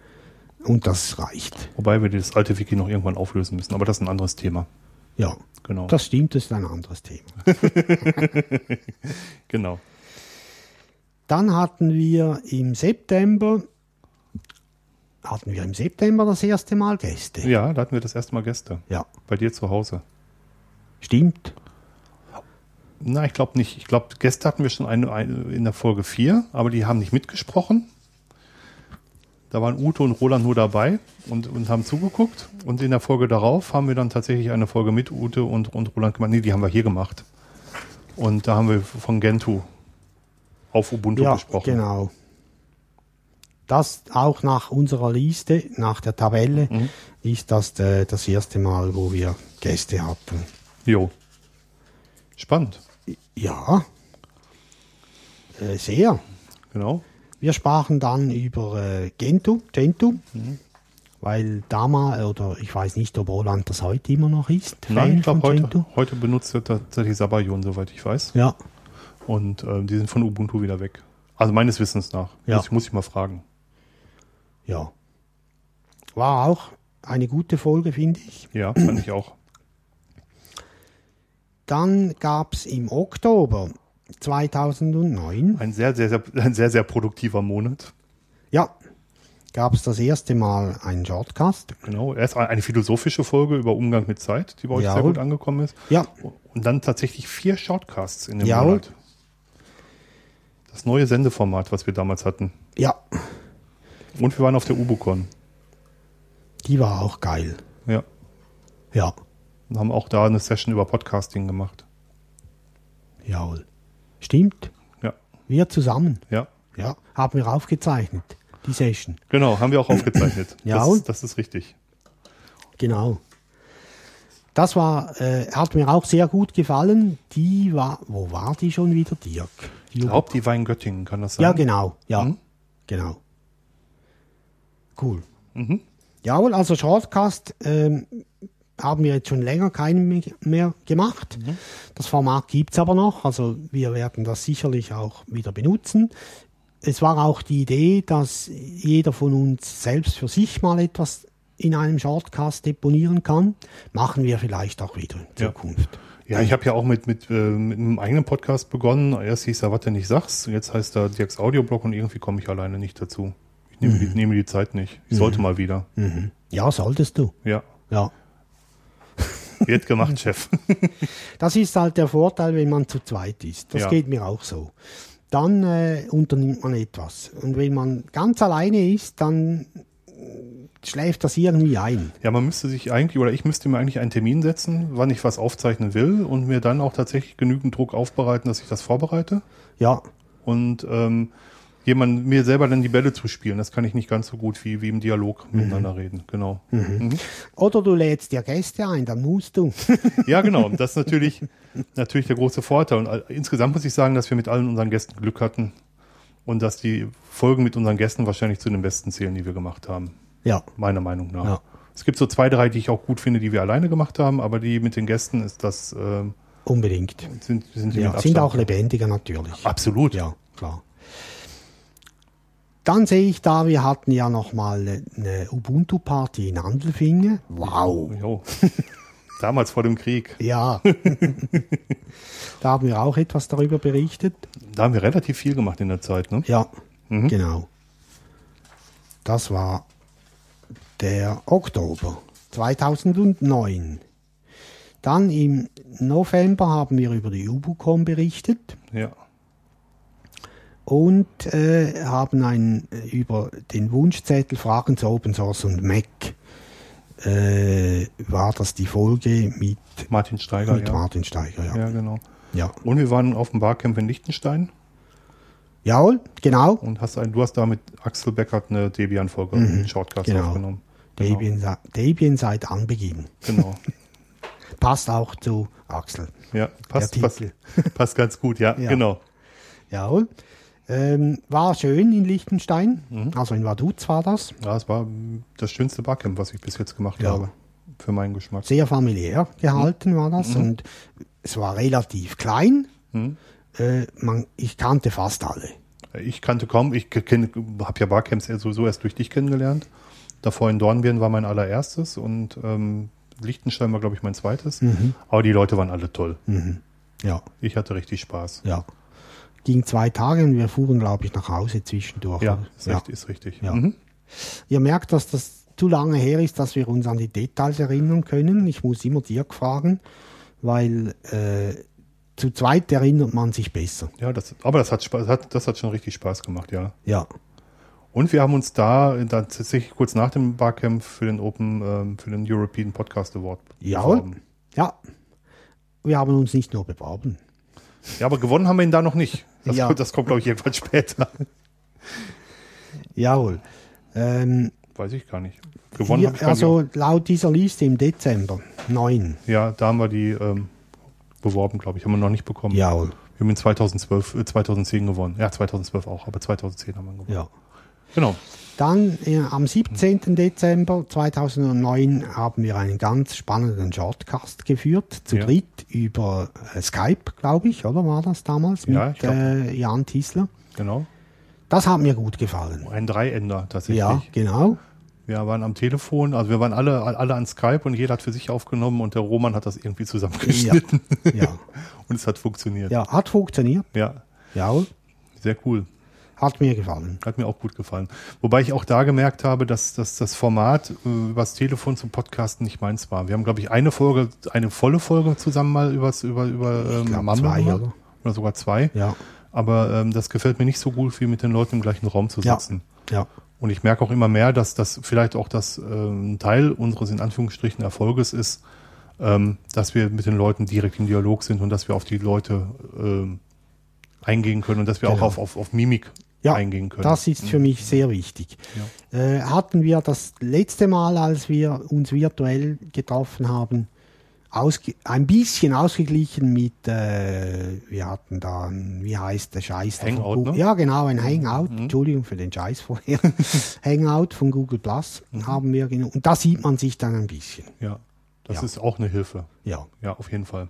Und das reicht. Wobei wir das alte Wiki noch irgendwann auflösen müssen, aber das ist ein anderes Thema. Ja, Genau. das stimmt, das ist ein anderes Thema. genau. Dann hatten wir im September, hatten wir im September das erste Mal Gäste. Ja, da hatten wir das erste Mal Gäste. Ja, Bei dir zu Hause. stimmt. Na, ich glaube nicht. Ich glaube, Gäste hatten wir schon eine, eine in der Folge 4, aber die haben nicht mitgesprochen. Da waren Ute und Roland nur dabei und, und haben zugeguckt. Und in der Folge darauf haben wir dann tatsächlich eine Folge mit Ute und, und Roland gemacht. Nee, die haben wir hier gemacht. Und da haben wir von Gentoo auf Ubuntu ja, gesprochen. genau. Das auch nach unserer Liste, nach der Tabelle, Mhm. ist das äh, das erste Mal, wo wir Gäste hatten. Jo. Spannend. Ja, äh, sehr. Genau. Wir sprachen dann über äh, Gentoo, Gentoo, Mhm. weil damals, oder ich weiß nicht, ob Roland das heute immer noch ist. Nein, ich glaube, heute, Gentoo. heute benutzt er tatsächlich Sabayon, soweit ich weiß. Ja, Und äh, die sind von Ubuntu wieder weg. Also meines Wissens nach. Ja. Muss, ich- muss ich mal fragen. ja. War auch eine gute Folge, finde ich. Ja, fand ich auch. Dann gab es im Oktober 2009, Ein sehr, sehr, sehr, ein sehr, sehr produktiver Monat. ja, gab es das erste Mal einen Shortcast. Genau. Erst eine philosophische Folge über Umgang mit Zeit, die bei euch Jawohl. sehr gut angekommen ist. Ja, Und dann tatsächlich vier Shortcasts in dem Jawohl. Monat. Das neue Sendeformat, was wir damals hatten. ja, Und wir waren auf der Ubucon. die war auch geil. Ja. Ja, Und haben auch da eine Session über Podcasting gemacht. jawohl. Stimmt. Ja. Wir zusammen. Ja. Ja, haben wir aufgezeichnet, die Session. Genau, haben wir auch aufgezeichnet. Ja, das, das ist richtig. Genau. Das war, äh, hat mir auch sehr gut gefallen. Die war, wo war die schon wieder, Dirk? Die Ich glaube, die war in Göttingen, kann das sein? Ja, genau. Ja, Mhm. genau. Cool. Mhm. Jawohl, also Shortcast ähm, haben wir jetzt schon länger keinen me- mehr gemacht. Mhm. Das Format gibt's aber noch, also wir werden das sicherlich auch wieder benutzen. Es war auch die Idee, dass jeder von uns selbst für sich mal etwas in einem Shortcast deponieren kann. Machen wir vielleicht auch wieder in Ja. Zukunft. Ja, ich habe ja auch mit, mit, äh, mit einem eigenen Podcast begonnen. Erst hieß er, was du nicht sagst. Jetzt heißt er Dirks Audioblog und irgendwie komme ich alleine nicht dazu. Ich nehme, die, nehme die Zeit nicht. Ich sollte mal wieder. Mhm. Ja, solltest du. Ja. Ja. Wird gemacht, Chef. Das ist halt der Vorteil, wenn man zu zweit ist. Das Ja. geht mir auch so. Dann äh, unternimmt man etwas. Und wenn man ganz alleine ist, dann schläft das irgendwie ein. Ja, man müsste sich eigentlich, oder ich müsste mir eigentlich einen Termin setzen, wann ich was aufzeichnen will und mir dann auch tatsächlich genügend Druck aufbereiten, dass ich das vorbereite. Ja, Und ähm, jemand mir selber dann die Bälle zuspielen. Das kann ich nicht ganz so gut wie, wie im Dialog miteinander reden. Genau. Mhm. Oder du lädst dir Gäste ein, dann musst du. Ja, genau. Das ist natürlich, natürlich der große Vorteil. Und insgesamt muss ich sagen, dass wir mit allen unseren Gästen Glück hatten und dass die Folgen mit unseren Gästen wahrscheinlich zu den besten zählen, die wir gemacht haben. Ja, Meiner Meinung nach. Ja. Es gibt so zwei, drei, die ich auch gut finde, die wir alleine gemacht haben, aber die mit den Gästen ist das, ähm, unbedingt. sind, sind die Ja, sind auch lebendiger natürlich. Absolut. Ja, klar. Dann sehe ich da, wir hatten ja noch mal eine Ubuntu-Party in Andelfingen. Wow. Jo. Damals vor dem Krieg. Ja. da haben wir auch etwas darüber berichtet. Da haben wir relativ viel gemacht in der Zeit, ne? Ja, Mhm. genau. Das war der Oktober 2009. Dann im November haben wir über die Ubucom berichtet Ja. Und äh, haben ein, äh, über den Wunschzettel Fragen zu Open Source und Mac äh, war das die Folge mit, Martin Steiger, mit ja. Martin Steiger. Ja. Ja, genau. Ja. Und wir waren auf dem Barcamp in Liechtenstein Jawohl, genau. und hast ein, du hast da mit Axel Beckert eine Debian-Folge, einen Shortcast genau. aufgenommen. Genau. Debian, Debian seit Anbeginn. Genau. Passt auch zu Axel. Ja, passt, passt, passt ganz gut, ja, Ja. genau. Jawohl. Ähm, war schön in Liechtenstein. Mhm. Also in Vaduz war das. Ja, es war das schönste Barcamp, was ich bis jetzt gemacht Ja. habe. Für meinen Geschmack. Sehr familiär gehalten war das. Und es war relativ klein. Mhm. Äh, man, ich kannte fast alle. Ich kannte kaum, ich habe ja Barcamps sowieso erst durch dich kennengelernt. Davor in Dornbirn war mein allererstes und ähm, Liechtenstein war, glaube ich, mein zweites. Mhm. Aber die Leute waren alle toll. Ja, Ich hatte richtig Spaß. ja. Ging zwei Tage und wir fuhren, glaube ich, nach Hause zwischendurch. Ja, ist, Richtig, ist richtig. Ja. Mhm. Ihr merkt, dass das zu lange her ist, dass wir uns an die Details erinnern können. Ich muss immer Dirk fragen, weil äh, zu zweit erinnert man sich besser. Ja, das, aber das hat, Spaß, hat, das hat schon richtig Spaß gemacht, ja. Ja. Und wir haben uns da, da tatsächlich kurz nach dem Barcamp für den Open, ähm, für den European Podcast Award Jawohl. Ja. Wir haben uns nicht nur beworben. Ja, aber gewonnen haben wir ihn da noch nicht. Das, Ja. kommt, das kommt, glaube ich, irgendwann später. Jawohl. Ähm, Weiß ich gar nicht. Gewonnen habe ich also laut dieser Liste im Dezember 9. nicht. Ja, da haben wir die ähm, beworben, glaube ich. Haben wir noch nicht bekommen. Jawohl. Wir haben in 2012, äh, 2010 gewonnen. Ja, 2012 auch, aber 2010 haben wir gewonnen. Ja. Genau. Dann äh, am 17. Dezember 2009 haben wir einen ganz spannenden Shortcast geführt, zu Ja. dritt über äh, Skype, glaube ich, oder war das damals Ja, mit äh, Jan Tiesler. Genau. Das hat mir gut gefallen. Ein Dreiender tatsächlich. Ja, genau. Wir waren am Telefon, also wir waren alle, alle an Skype und jeder hat für sich aufgenommen und der Roman hat das irgendwie zusammengeschnitten. Ja, Und es hat funktioniert. ja, hat funktioniert. ja, Jawohl, sehr cool. Hat mir gefallen. Hat mir auch gut gefallen. Wobei ich auch da gemerkt habe, dass, dass das Format äh, übers Telefon zum Podcasten nicht meins war. Wir haben, glaube ich, eine Folge, eine volle Folge zusammen mal übers, über, über ähm, glaub, zwei, gemacht. oder? oder sogar zwei. Ja, Aber ähm, das gefällt mir nicht so gut, wie mit den Leuten im gleichen Raum zu Ja. sitzen. ja, Und ich merke auch immer mehr, dass das vielleicht auch das ähm, Teil unseres in Anführungsstrichen Erfolges ist, ähm, dass wir mit den Leuten direkt im Dialog sind und dass wir auf die Leute ähm, eingehen können und dass wir Genau. auch auf, auf, auf Mimik ja. eingehen können. Das ist für mich sehr wichtig. Äh, hatten wir das letzte Mal, als wir uns virtuell getroffen haben, ein bisschen ausgeglichen mit, äh, wir hatten da, ein, wie heißt der Scheiß? Hangout, Google- ne? Ja, genau, ein Hangout. Entschuldigung für den Scheiß vorher. Hangout von Google Plus haben wir genommen. Und da sieht man sich dann ein bisschen. ja, das Ja. ist auch eine Hilfe. Ja. Ja, auf jeden Fall.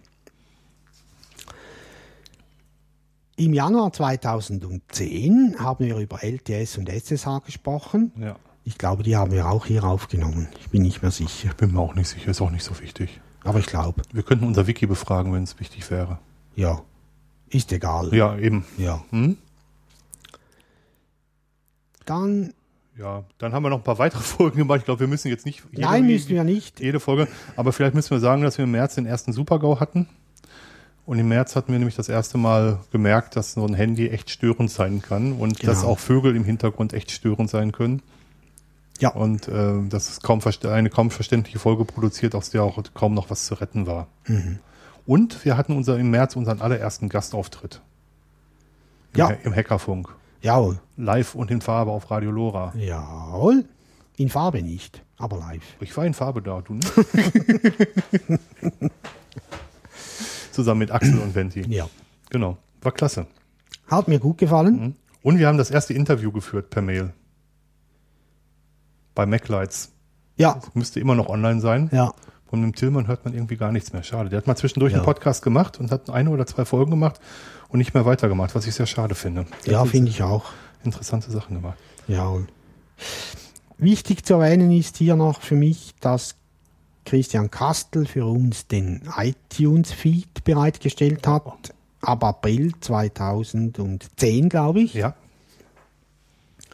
Im Januar 2010 haben wir über LTS und SSH gesprochen. Ja. Ich glaube, die haben wir auch hier aufgenommen. Ich bin nicht mehr sicher. Bin mir auch nicht sicher, ist auch nicht so wichtig. Aber ich glaube, Wir könnten unser Wiki befragen, wenn es wichtig wäre. ja. Ist egal. Ja, eben. Ja. Hm? Dann, Ja, dann haben wir noch ein paar weitere Folgen gemacht. Ich glaube, wir müssen jetzt nicht. jede- nein, müssen wir nicht. jede Folge. Aber vielleicht müssen wir sagen, dass wir im März den ersten Supergau hatten. Und im März hatten wir nämlich das erste Mal gemerkt, dass so ein Handy echt störend sein kann und Genau. dass auch Vögel im Hintergrund echt störend sein können. Ja. Und äh, dass es kaum eine kaum verständliche Folge produziert, aus der auch kaum noch was zu retten war. Mhm. Und wir hatten unser, im März unseren allerersten Gastauftritt. Im, Ja. Ha- Im Hackerfunk. Jawohl. Live und in Farbe auf Radio Lora. Jawohl. In Farbe nicht, aber live. Ich war in Farbe da, du nicht? Zusammen mit Axel und Venti. Ja. Genau. War klasse. Hat mir gut gefallen. Und wir haben das erste Interview geführt per Mail. Bei MacLights. Ja. Müsste immer noch online sein. Ja. Von dem Tillmann hört man irgendwie gar nichts mehr. Schade. Der hat mal zwischendurch Ja. einen Podcast gemacht und hat eine oder zwei Folgen gemacht und nicht mehr weitergemacht, was ich sehr schade finde. Der Ja, finde ich auch. Interessante Sachen gemacht. Jawohl. Wichtig zu erwähnen ist hier noch für mich, dass Christian Kastel für uns den iTunes-Feed bereitgestellt hat. Ab April 2010, glaube ich. Ja,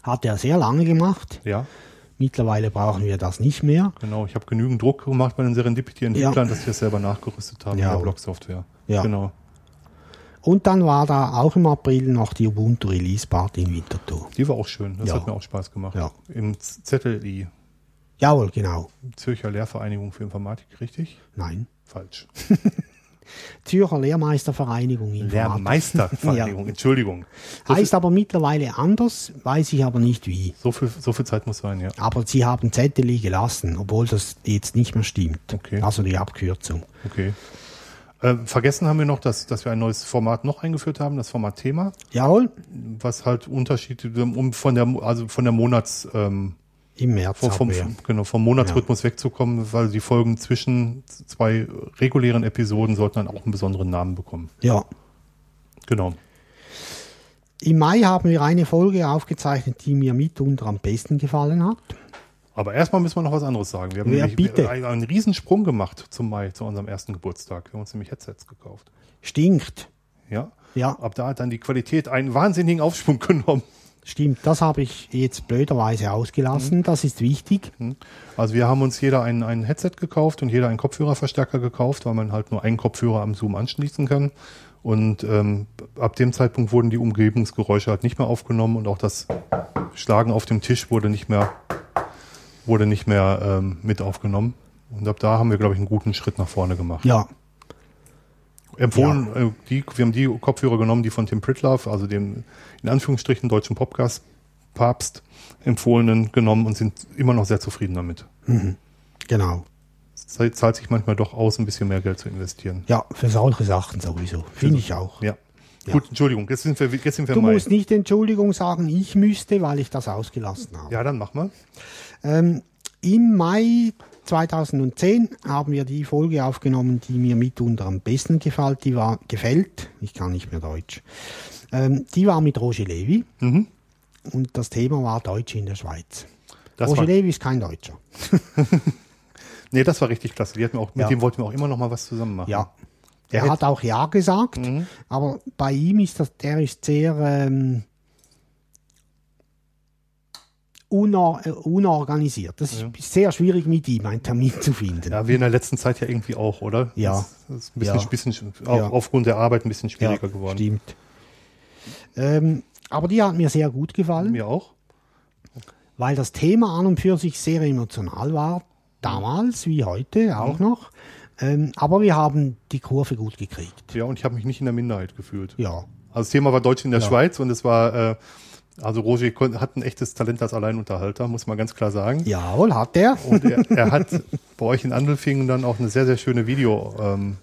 Hat er sehr lange gemacht. ja, Mittlerweile brauchen wir das nicht mehr. genau. Ich habe genügend Druck gemacht bei den Serendipity-Entwicklern, dass die das selber nachgerüstet haben Ja. in der Blog-Software. Ja. Genau. Und dann war da auch im April noch die Ubuntu Release Party in Winterthur. Die war auch schön. Das Ja. hat mir auch Spaß gemacht. Ja. Im ZLI, Jawohl, genau. Zürcher Lehrvereinigung für Informatik, richtig? Nein. Falsch. Zürcher Lehrmeistervereinigung Informatik. Lehrmeistervereinigung, Entschuldigung. So Heißt aber mittlerweile anders, weiß ich aber nicht wie. so, viel, so viel Zeit muss sein, ja. Aber sie haben ZLI gelassen, obwohl das jetzt nicht mehr stimmt. Okay. Also die Abkürzung. Okay. Äh, vergessen haben wir noch, dass, dass wir ein neues Format noch eingeführt haben, das Format Thema, Jawohl, was halt Unterschied um von der also von der Monats ähm, im März vom, vom, genau, vom Monatsrhythmus wegzukommen, weil die Folgen zwischen zwei regulären Episoden sollten dann auch einen besonderen Namen bekommen. Ja. Genau. Im Mai haben wir eine Folge aufgezeichnet, die mir mitunter am besten gefallen hat. Aber erstmal müssen wir noch was anderes sagen. Wir haben Ja, nämlich einen, einen Riesensprung gemacht zum Mai, zu unserem ersten Geburtstag. Wir haben uns nämlich Headsets gekauft. Stinkt. Ja. Ja, Ab da hat dann die Qualität einen wahnsinnigen Aufschwung genommen. Stimmt. Das habe ich jetzt blöderweise ausgelassen. Das ist wichtig. Also wir haben uns jeder ein, ein Headset gekauft und jeder einen Kopfhörerverstärker gekauft, weil man halt nur einen Kopfhörer am Zoom anschließen kann. Und ähm, ab dem Zeitpunkt wurden die Umgebungsgeräusche halt nicht mehr aufgenommen und auch das Schlagen auf dem Tisch wurde nicht mehr, wurde nicht mehr ähm, mit aufgenommen. Und ab da haben wir, glaube ich, einen guten Schritt nach vorne gemacht. Ja, Empfohlen, äh, die, wir haben die Kopfhörer genommen, die von Tim Pritlove, also dem in Anführungsstrichen deutschen Podcast Papst empfohlenen genommen und sind immer noch sehr zufrieden damit. genau. Es zahlt zahlt sich manchmal doch aus, ein bisschen mehr Geld zu investieren. Ja, für solche Sachen sowieso. Finde ich auch. Ja. Ja. Gut, Entschuldigung, jetzt sind wir, jetzt sind wir Du Mai. musst nicht Entschuldigung sagen, ich müsste, weil ich das ausgelassen habe. Ja, dann mach mal. Ähm, Im Mai 2010 haben wir die Folge aufgenommen, die mir mitunter am besten gefällt. Die war gefällt. Ich kann nicht mehr Deutsch. Ähm, die war mit Roger Levi Mhm. und das Thema war Deutsch in der Schweiz. Das Roger war, Levi ist kein Deutscher. nee, das war richtig klasse. Auch, mit Ja. dem wollten wir auch immer noch mal was zusammen machen. Ja. Er hätte- hat auch Ja gesagt, aber bei ihm ist das, der ist sehr ähm, unor äh, unorganisiert. Das ist sehr schwierig mit ihm einen Termin zu finden. Ja, wir in der letzten Zeit ja irgendwie auch, oder? Ja. Das, ist ein bisschen, Ja. bisschen auch Ja. aufgrund der Arbeit ein bisschen schwieriger geworden. Stimmt. Ähm, aber die hat mir sehr gut gefallen, Mir auch. weil das Thema an und für sich sehr emotional war. Damals wie heute auch noch. Ähm, aber wir haben die Kurve gut gekriegt. Ja, und ich habe mich nicht in der Minderheit gefühlt. Ja. Also das Thema war Deutsch in der Ja. Schweiz und es war, äh, also Roger hat ein echtes Talent als Alleinunterhalter, muss man ganz klar sagen. Jawohl, hat er. Und er, er hat bei euch in Andelfingen dann auch eine sehr, sehr schöne Videoaufnahme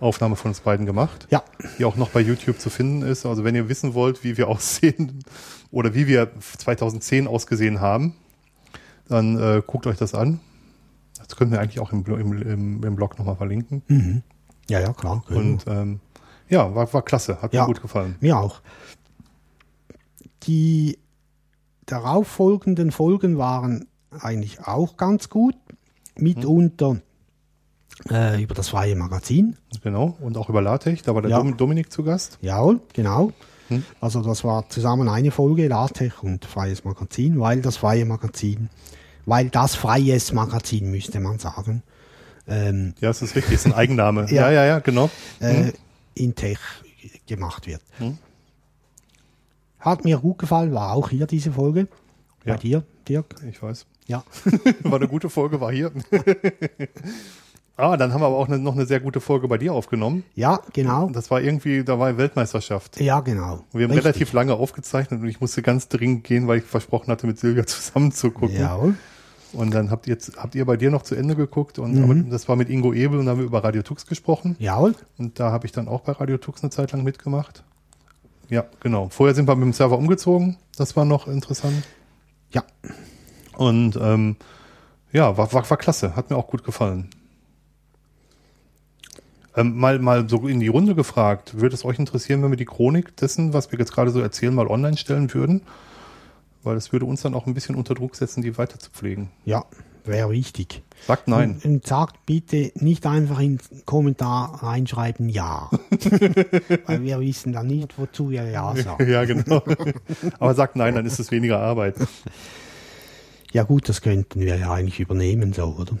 ähm, von uns beiden gemacht, Ja. die auch noch bei YouTube zu finden ist. Also wenn ihr wissen wollt, wie wir aussehen oder wie wir 2010 ausgesehen haben, dann äh, guckt euch das an. Das können wir eigentlich auch im, im, im, im Blog nochmal verlinken. Ja, ja, klar. Und ähm, ja, war, war klasse, hat Ja. mir gut gefallen. Mir auch. Die darauffolgenden Folgen waren eigentlich auch ganz gut. Mitunter äh, über das freie Magazin. Genau, und auch über LaTeX, da war der Ja. Dom Dominik zu Gast. Jawohl, genau. Hm. Also das war zusammen eine Folge LaTeX und freies Magazin, weil das freie Magazin, weil das freies Magazin müsste man sagen, ähm, Ja, das ist richtig, ist ein Eigenname. Ja. ja, ja, ja, genau. äh, in Tech gemacht wird. Hm. Hat mir gut gefallen, war auch hier diese Folge. Ja. Bei dir, Dirk? Ich weiß. Ja. War eine gute Folge, war hier. ah, dann haben wir aber auch eine, noch eine sehr gute Folge bei dir aufgenommen. Ja, genau. Das war irgendwie, da war Weltmeisterschaft. Ja, genau. Und wir haben Richtig. relativ lange aufgezeichnet und ich musste ganz dringend gehen, weil ich versprochen hatte, mit Silvia zusammen zu gucken. Jawohl. Und dann habt ihr, habt ihr bei dir noch zu Ende geguckt und Mhm. das war mit Ingo Ebel und da haben wir über Radio Tux gesprochen. Jawohl. Und da habe ich dann auch bei Radio Tux eine Zeit lang mitgemacht. Ja, genau. Vorher sind wir mit dem Server umgezogen. Das war noch interessant. Ja. Und ähm, ja, war, war, war klasse. Hat mir auch gut gefallen. Ähm, mal, mal so in die Runde gefragt, würde es euch interessieren, wenn wir die Chronik dessen, was wir jetzt gerade so erzählen, mal online stellen würden? Weil das würde uns dann auch ein bisschen unter Druck setzen, die weiter zu pflegen. Ja, wäre wichtig. Sagt nein. Und, und sagt bitte nicht einfach in den Kommentar reinschreiben Ja. Weil wir wissen dann nicht, wozu ihr Ja sagt. ja, genau. Aber sagt nein, dann ist es weniger Arbeit. Ja gut, das könnten wir ja eigentlich übernehmen, so, oder?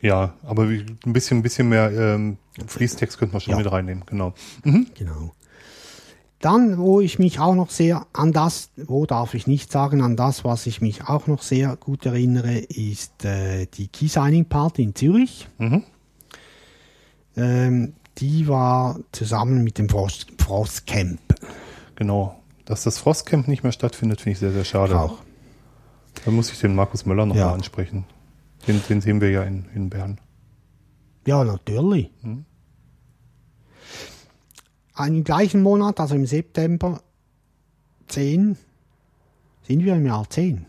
Ja, aber ein bisschen, ein bisschen mehr ähm, Fließtext könnte man schon Ja. mit reinnehmen, genau. Genau. Dann, wo ich mich auch noch sehr an das, wo darf ich nicht sagen, an das, was ich mich auch noch sehr gut erinnere, ist äh, die Key Signing Party in Zürich. Mhm. Ähm, die war zusammen mit dem Frost, Frost Camp. Genau. Dass das Frostcamp nicht mehr stattfindet, finde ich sehr, sehr schade. Auch. Da muss ich den Markus Möller noch Ja. ansprechen. Den, den sehen wir ja in, in Bern. Ja, natürlich. Mhm. Im gleichen Monat, also im September 10, sind wir im Jahr 10.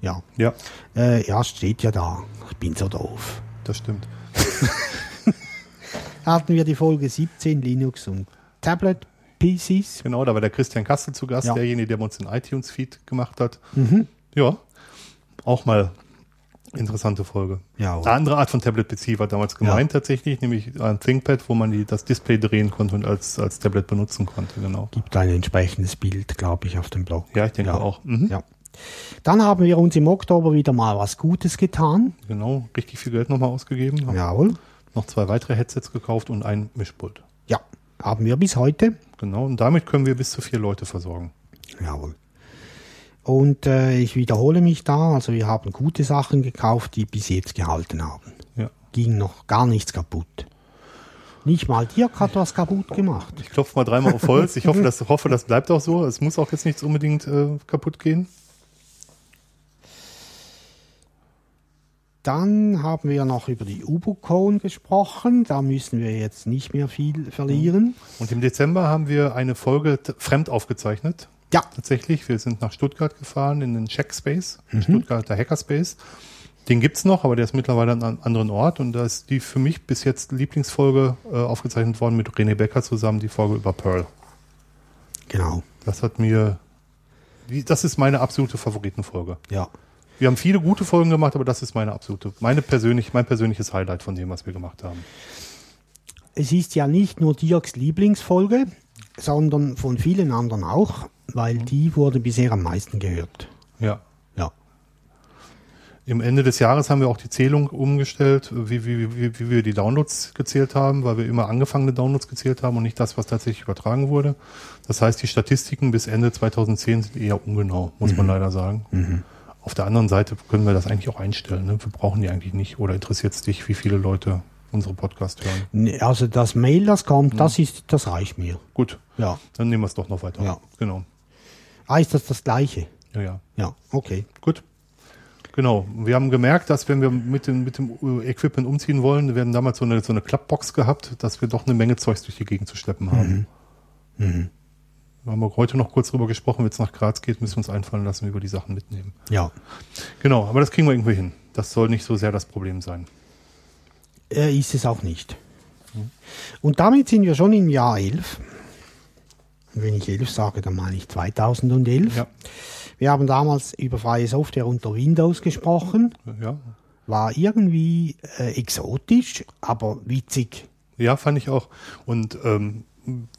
Ja, Ja, äh, ja, steht ja da. Ich bin so doof. das stimmt. hatten wir die Folge 17 Linux und Tablet PCs. Genau, da war der Christian Kastel zu Gast, Ja. derjenige, der uns den iTunes-Feed gemacht hat. Mhm. Ja, auch mal Interessante Folge. Ja, Eine andere Art von Tablet-PC war damals gemeint tatsächlich, nämlich ein ThinkPad, wo man die, das Display drehen konnte und als, als Tablet benutzen konnte, genau. gibt ein entsprechendes Bild, glaube ich, auf dem Blog. Ja, ich denke auch. Mhm. Ja. Dann haben wir uns im Oktober wieder mal was Gutes getan. Genau, richtig viel Geld nochmal ausgegeben. Haben Jawohl. Noch zwei weitere Headsets gekauft und ein Mischpult. Ja, haben wir bis heute. Genau, und damit können wir bis zu vier Leute versorgen. Jawohl. Und äh, ich wiederhole mich da, also wir haben gute Sachen gekauft, die bis jetzt gehalten haben. Ja. Ging noch gar nichts kaputt. Nicht mal Dirk hat was kaputt gemacht. Ich klopfe mal dreimal auf Holz. Ich hoffe, das, hoffe, das bleibt auch so. Es muss auch jetzt nichts unbedingt äh, kaputt gehen. Dann haben wir noch über die Ubucon gesprochen. Da müssen wir jetzt nicht mehr viel verlieren. Und im Dezember haben wir eine Folge fremd aufgezeichnet. Ja, Tatsächlich, wir sind nach Stuttgart gefahren in den Checkspace, Stuttgarter Hackerspace. Den gibt's noch, aber der ist mittlerweile an einem anderen Ort und da ist die für mich bis jetzt Lieblingsfolge äh, aufgezeichnet worden mit René Becker zusammen, die Folge über Pearl. genau. Das hat mir, das ist meine absolute Favoritenfolge. Ja. Wir haben viele gute Folgen gemacht, aber das ist meine absolute, meine persönlich, mein persönliches Highlight von dem, was wir gemacht haben. Es ist ja nicht nur Dirks Lieblingsfolge, sondern von vielen anderen auch, weil die wurde bisher am meisten gehört. Ja. Ja. Im Ende des Jahres haben wir auch die Zählung umgestellt, wie, wie, wie, wie wir die Downloads gezählt haben, weil wir immer angefangene Downloads gezählt haben und nicht das, was tatsächlich übertragen wurde. Das heißt, die Statistiken bis Ende 2010 sind eher ungenau, muss man leider sagen. Auf der anderen Seite können wir das eigentlich auch einstellen. Ne? Wir brauchen die eigentlich nicht. Oder interessiert es dich, wie viele Leute unsere Podcast hören? Ne, Also das Mail, das kommt, das ist, das reicht mir. Gut, Ja. dann nehmen wir es doch noch weiter. Ja. Genau. Ah, ist das das Gleiche? Ja, ja. Ja, okay. Gut. Genau. Wir haben gemerkt, dass wenn wir mit dem, mit dem äh, Equipment umziehen wollen, wir haben damals so eine, so eine Klappbox gehabt, dass wir doch eine Menge Zeugs durch die Gegend zu schleppen haben. Wir haben auch heute noch kurz drüber gesprochen, wenn es nach Graz geht, müssen wir uns einfallen lassen, wie wir die Sachen mitnehmen. Ja. Genau, aber das kriegen wir irgendwie hin. Das soll nicht so sehr das Problem sein. Äh, ist es auch nicht. Und damit sind wir schon im Jahr 11. Und wenn ich 11 sage, dann meine ich 2011. Ja. Wir haben damals über freie Software unter Windows gesprochen. Ja. War irgendwie äh, exotisch, aber witzig. Ja, fand ich auch. Und ähm,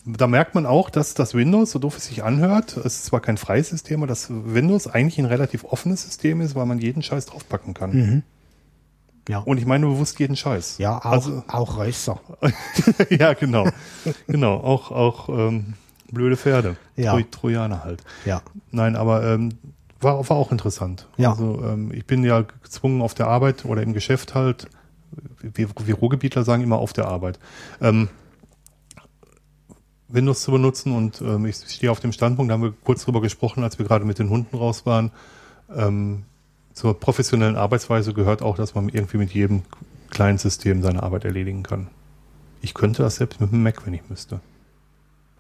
da merkt man auch, dass das Windows, so doof es sich anhört, es ist zwar kein freies System, aber dass Windows eigentlich ein relativ offenes System ist, weil man jeden Scheiß draufpacken kann. Ja, Und ich meine bewusst jeden Scheiß. ja auch, Also, auch Rösser. ja, genau. genau. Auch, auch ähm, blöde Pferde. Ja. Troj Trojaner halt. Ja, Nein, aber ähm, war, war auch interessant. Ja. Also ähm, ich bin ja gezwungen auf der Arbeit oder im Geschäft halt, wir, wir Ruhrgebietler sagen immer auf der Arbeit, ähm, Windows zu benutzen und ähm, ich stehe auf dem Standpunkt, da haben wir kurz drüber gesprochen, als wir gerade mit den Hunden raus waren. Ähm, zur professionellen Arbeitsweise gehört auch, dass man irgendwie mit jedem kleinen System seine Arbeit erledigen kann. Ich könnte das selbst mit dem Mac, wenn ich müsste.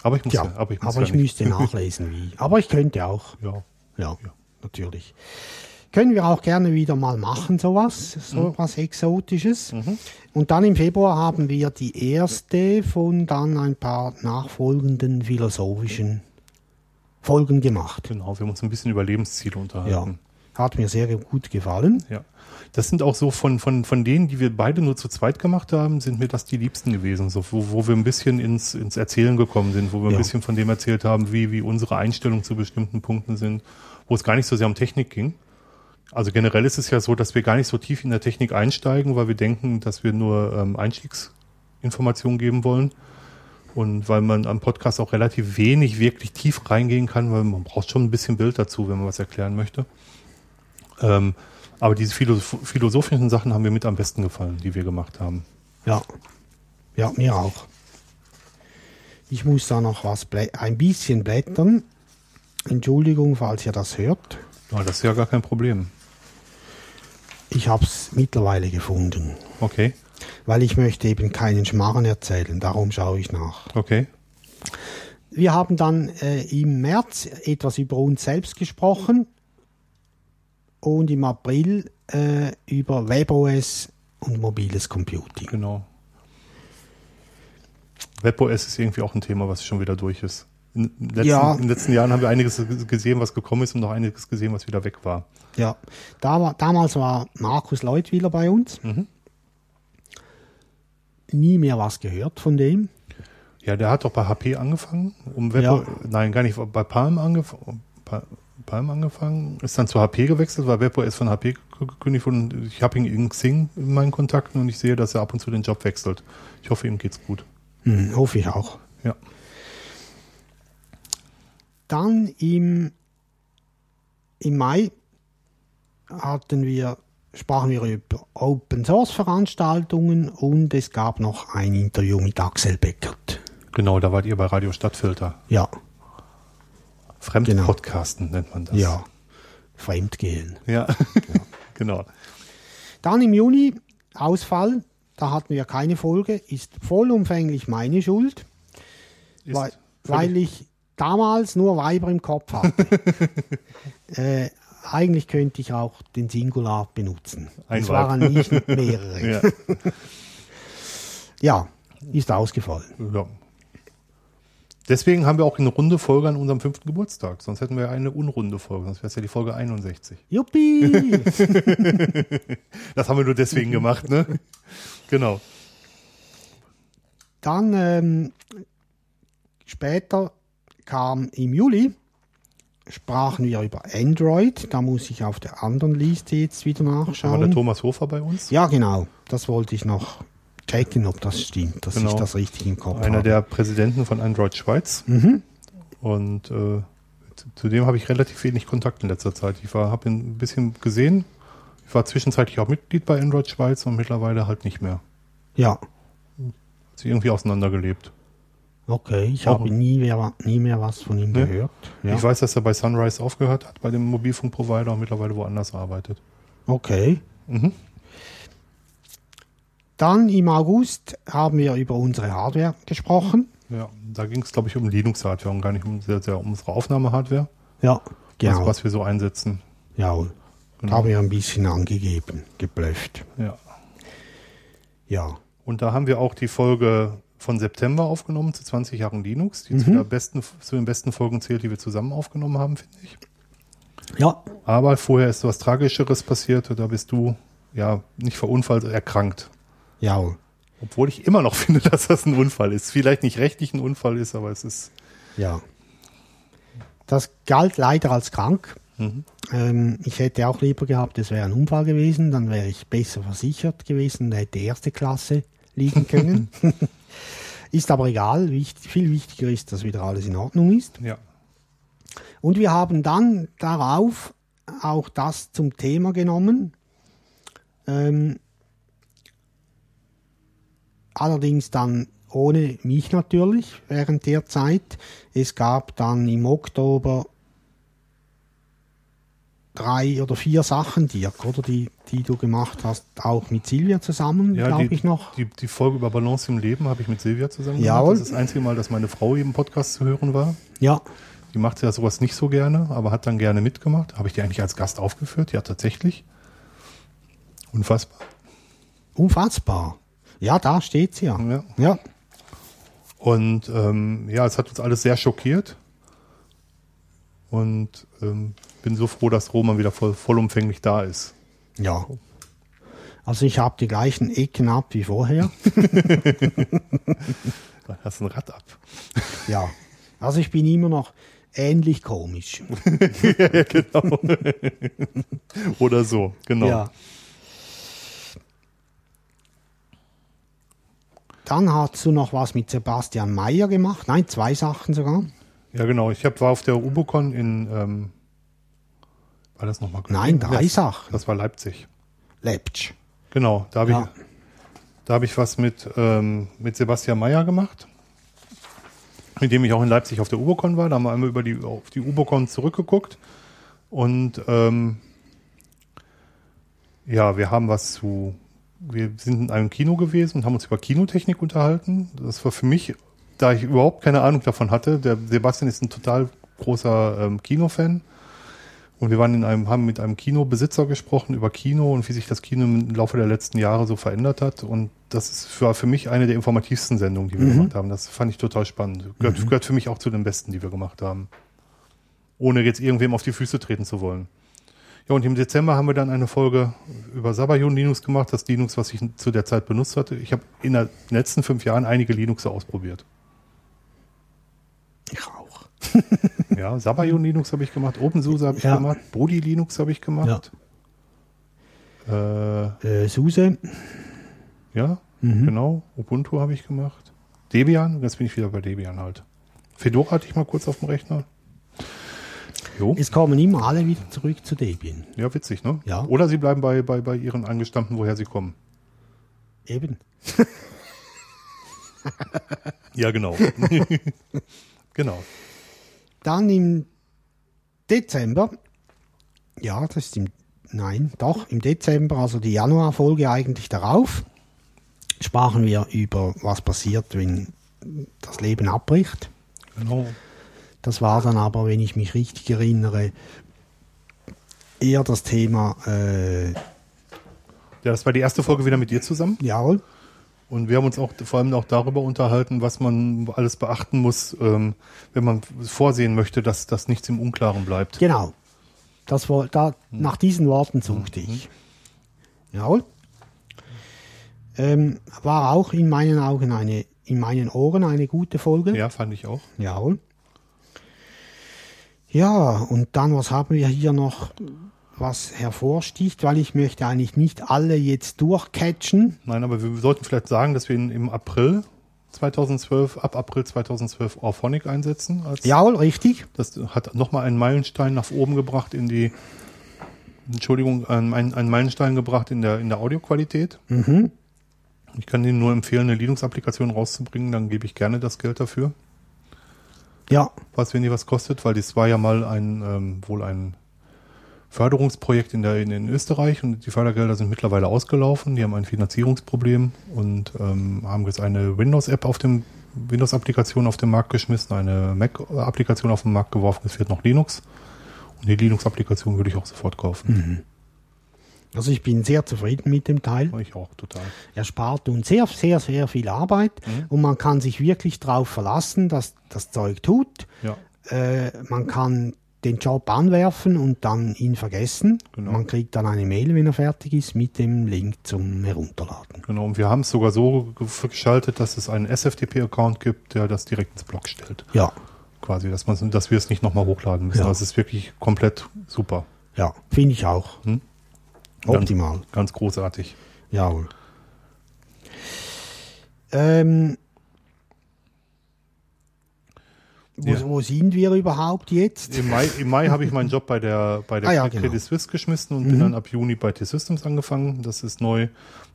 Aber ich muss ja, ja, aber ich, muss aber ja ich müsste nachlesen, wie. Aber ich könnte auch. Ja. Ja, natürlich. Können wir auch gerne wieder mal machen, sowas, so was Exotisches. Und dann im Februar haben wir die erste von dann ein paar nachfolgenden philosophischen Folgen gemacht. Genau, wir haben uns ein bisschen über Lebensziele Ja, unterhalten. Hat mir sehr gut gefallen. Ja. Das sind auch so von, von, von denen, die wir beide nur zu zweit gemacht haben, sind mir das die liebsten gewesen, so, wo, wo wir ein bisschen ins, ins Erzählen gekommen sind, wo wir ein Ja. bisschen von dem erzählt haben, wie, wie unsere Einstellungen zu bestimmten Punkten sind, wo es gar nicht so sehr um Technik ging. Also generell ist es ja so, dass wir gar nicht so tief in der Technik einsteigen, weil wir denken, dass wir nur ähm, Einstiegsinformationen geben wollen. Und weil man am Podcast auch relativ wenig wirklich tief reingehen kann, weil man braucht schon ein bisschen Bild dazu, wenn man was erklären möchte. Ähm, aber diese philosoph philosophischen Sachen haben mir mit am besten gefallen, die wir gemacht haben. Ja, ja, mir auch. Ich muss da noch was ein bisschen blättern. Entschuldigung, falls ihr das hört. Ja, das ist ja gar kein Problem. Ich habe es mittlerweile gefunden. Okay, weil ich möchte eben keinen Schmarren erzählen, darum schaue ich nach. okay. Wir haben dann äh, im März etwas über uns selbst gesprochen und im April äh, über WebOS und mobiles Computing. Genau. WebOS ist irgendwie auch ein Thema, was schon wieder durch ist. In den letzten, Ja. in den letzten Jahren haben wir einiges gesehen, was gekommen ist und noch einiges gesehen, was wieder weg war. Ja, da war, damals war Markus Leutwiler bei uns. Mhm. Nie mehr was gehört von dem. Ja, der hat doch bei HP angefangen, um Web, Ja. nein, gar nicht, bei Palm angefangen, Palm angefangen, ist dann zu HP gewechselt, weil WebOS von HP ge- gekündigt wurde. Und Ich habe ihn in Xing in meinen Kontakten und ich sehe, dass er ab und zu den Job wechselt. Ich hoffe, ihm geht's gut. Hm, hoffe ich auch. Ja. Dann im, im Mai hatten wir, sprachen wir über Open Source Veranstaltungen und es gab noch ein Interview mit Axel Beckert. Genau, da wart ihr bei Radio Stadtfilter. Ja, Fremdpodcasten nennt man das. ja. Fremdgehen. Ja, genau. Dann im Juni Ausfall, da hatten wir keine Folge, ist vollumfänglich meine Schuld, weil, weil ich damals nur Weiber im Kopf hatte. äh, eigentlich könnte ich auch den Singular benutzen. Ein es waren nicht mehrere. ja, Ja, ist ausgefallen. ja. Deswegen haben wir auch eine runde Folge an unserem fünften Geburtstag. Sonst hätten wir eine unrunde Folge. Sonst wäre es ja die Folge 61. Juppie! Das haben wir nur deswegen gemacht, ne? Genau. Dann ähm, später kam im Juli, sprachen wir über Android. Da muss ich auf der anderen Liste jetzt wieder Da war der nachschauen. Thomas Hofer bei uns. Ja, genau. Das wollte ich noch checken, ob das stimmt, dass Genau. ich das richtig im Kopf Einer habe. der Präsidenten von Android Schweiz. Mhm. Und äh, zu- zu dem habe ich relativ wenig Kontakt in letzter Zeit. Ich habe ihn ein bisschen gesehen. Ich war zwischenzeitlich auch Mitglied bei Android Schweiz und mittlerweile halt nicht mehr. Ja, Hat sich irgendwie auseinandergelebt. okay. Ich Auch- habe nie mehr, nie mehr was von ihm Ne? gehört. Ja. Ich weiß, dass er bei Sunrise aufgehört hat, bei dem Mobilfunkprovider und mittlerweile woanders arbeitet. Okay. Mhm. Dann im August haben wir über unsere Hardware gesprochen. Ja, da ging es, glaube ich, um Linux-Hardware und gar nicht um, sehr, sehr um unsere Aufnahme-Hardware, Ja, genau. also was wir so einsetzen. ja, da Genau. haben wir ein bisschen angegeben, geblufft. Ja. Ja, Und da haben wir auch die Folge von September aufgenommen zu 20 Jahren Linux, die zu, der besten, zu den besten Folgen zählt, die wir zusammen aufgenommen haben, finde ich. ja, Aber vorher ist was Tragischeres passiert, da bist du ja nicht verunfallt, erkrankt. Ja. Obwohl ich immer noch finde, dass das ein Unfall ist. Vielleicht nicht rechtlich ein Unfall ist, aber es ist. Ja. Das galt leider als krank. Mhm. Ähm, ich hätte auch lieber gehabt, es wäre ein Unfall gewesen, dann wäre ich besser versichert gewesen und hätte erste Klasse liegen können. ist aber egal. Wicht, viel wichtiger ist, dass wieder alles in Ordnung ist. Ja. Und wir haben dann darauf auch das zum Thema genommen. Ähm, allerdings dann ohne mich natürlich während der Zeit. Es gab dann im Oktober drei oder vier Sachen, Dirk, oder die, die du gemacht hast, auch mit Silvia zusammen, Ja, glaube ich noch. Die, die Folge über Balance im Leben habe ich mit Silvia zusammen Jawohl. gemacht. Das ist das einzige Mal, dass meine Frau eben im Podcast zu hören war. Ja, Die macht ja sowas nicht so gerne, aber hat dann gerne mitgemacht. Habe ich die eigentlich als Gast aufgeführt? Ja, tatsächlich. Unfassbar. unfassbar. Ja, da steht sie ja. Ja. Ja, Und ähm, ja, es hat uns alles sehr schockiert. Und ähm, bin so froh, dass Roman wieder voll, vollumfänglich da ist. ja. Also ich habe die gleichen Ecken ab wie vorher. Da hast du ein Rad ab. Ja. Also ich bin immer noch ähnlich komisch. genau. Oder so, genau. Ja. Dann hast du noch was mit Sebastian Mayer gemacht. Nein, zwei Sachen sogar. Ja, genau. Ich hab, war auf der Ubocon in, ähm, war das nochmal? Nein, drei das, Sachen. Das war Leipzig. Leptsch. Genau, da habe Ja. ich, da habe ich was mit, ähm, mit Sebastian Mayer gemacht, mit dem ich auch in Leipzig auf der Ubocon war. Da haben wir einmal über die, auf die Ubocon zurückgeguckt und ähm, ja, wir haben was zu, wir sind in einem Kino gewesen und haben uns über Kinotechnik unterhalten. Das war für mich, da ich überhaupt keine Ahnung davon hatte, der Sebastian ist ein total großer ähm, Kinofan Und wir waren in einem, haben mit einem Kinobesitzer gesprochen über Kino und wie sich das Kino im Laufe der letzten Jahre so verändert hat. Und das ist für, für mich eine der informativsten Sendungen, die wir gemacht haben. Das fand ich total spannend. Gehört, gehört für mich auch zu den besten, die wir gemacht haben. Ohne jetzt irgendwem auf die Füße treten zu wollen. Ja, und im Dezember haben wir dann eine Folge über Sabayon Linux gemacht, das Linux, was ich zu der Zeit benutzt hatte. Ich habe in den letzten fünf Jahren einige Linux ausprobiert. Ich auch. Ja, Sabayon Linux habe ich gemacht, OpenSUSE habe ich Ja. gemacht, Bodhi Linux habe ich gemacht. Ja, äh, Äh, Suse, ja genau. Ubuntu habe ich gemacht. Debian, jetzt bin ich wieder bei Debian halt. Fedora hatte ich mal kurz auf dem Rechner. Jo, es kommen immer alle wieder zurück zu Debian. ja, witzig, ne? Ja. Oder sie bleiben bei, bei, bei ihren Angestammten, woher sie kommen. Eben. Ja, genau. genau. Dann im Dezember, ja, das ist im, nein, doch, im Dezember, also die Januarfolge eigentlich darauf, sprachen wir über, was passiert, wenn das Leben abbricht. Genau. Das war dann aber, wenn ich mich richtig erinnere, eher das Thema, äh, Ja, das war die erste Folge wieder mit dir zusammen. jawohl, Und wir haben uns auch vor allem auch darüber unterhalten, was man alles beachten muss, ähm, wenn man vorsehen möchte, dass, dass nichts im Unklaren bleibt. genau. Das war, da, nach diesen Worten suchte ich. Jawohl. Ähm, war auch in meinen Augen eine, in meinen Ohren eine gute Folge. Ja, fand ich auch. Jawohl. Ja, und dann, was haben wir hier noch, was hervorsticht, weil ich möchte eigentlich nicht alle jetzt durchcatchen. Nein, aber wir sollten vielleicht sagen, dass wir ihn im April 2012, ab April 2012 Auphonic einsetzen. Als, Jawohl, richtig. Das hat nochmal einen Meilenstein nach oben gebracht in die, Entschuldigung, einen, einen Meilenstein gebracht in der, in der Audioqualität. Mhm. Ich kann Ihnen nur empfehlen, eine Linux-Applikation rauszubringen, dann gebe ich gerne das Geld dafür. Ja, was, wenn die was kostet, weil das war ja mal ein, ähm, wohl ein Förderungsprojekt in, der, in, in Österreich und die Fördergelder sind mittlerweile ausgelaufen. Die haben ein Finanzierungsproblem und ähm, haben jetzt eine Windows-App auf dem Windows-Applikation auf den Markt geschmissen, eine Mac-Applikation auf den Markt geworfen. Es fehlt noch Linux. Und die Linux-Applikation würde ich auch sofort kaufen. Also ich bin sehr zufrieden mit dem Teil. Ich auch, total. Er spart uns sehr, sehr, sehr viel Arbeit und man kann sich wirklich darauf verlassen, dass das Zeug tut. Ja. Äh, man kann den Job anwerfen und dann ihn vergessen. Genau. Man kriegt dann eine Mail, wenn er fertig ist, mit dem Link zum Herunterladen. Genau, und wir haben es sogar so ge- geschaltet, dass es einen SFTP-Account gibt, der das direkt ins Blog stellt. Ja, quasi, dass, man, dass wir es nicht nochmal hochladen müssen. Ja. Das ist wirklich komplett super. ja, finde ich auch. Hm? Optimal. Ganz, ganz großartig. Jawohl. Ähm, wo, Ja. wo sind wir überhaupt jetzt? Im Mai, im Mai habe ich meinen Job bei der, bei der Ah ja, Credit genau. Suisse geschmissen und bin dann ab Juni bei T-Systems angefangen. Das ist neu.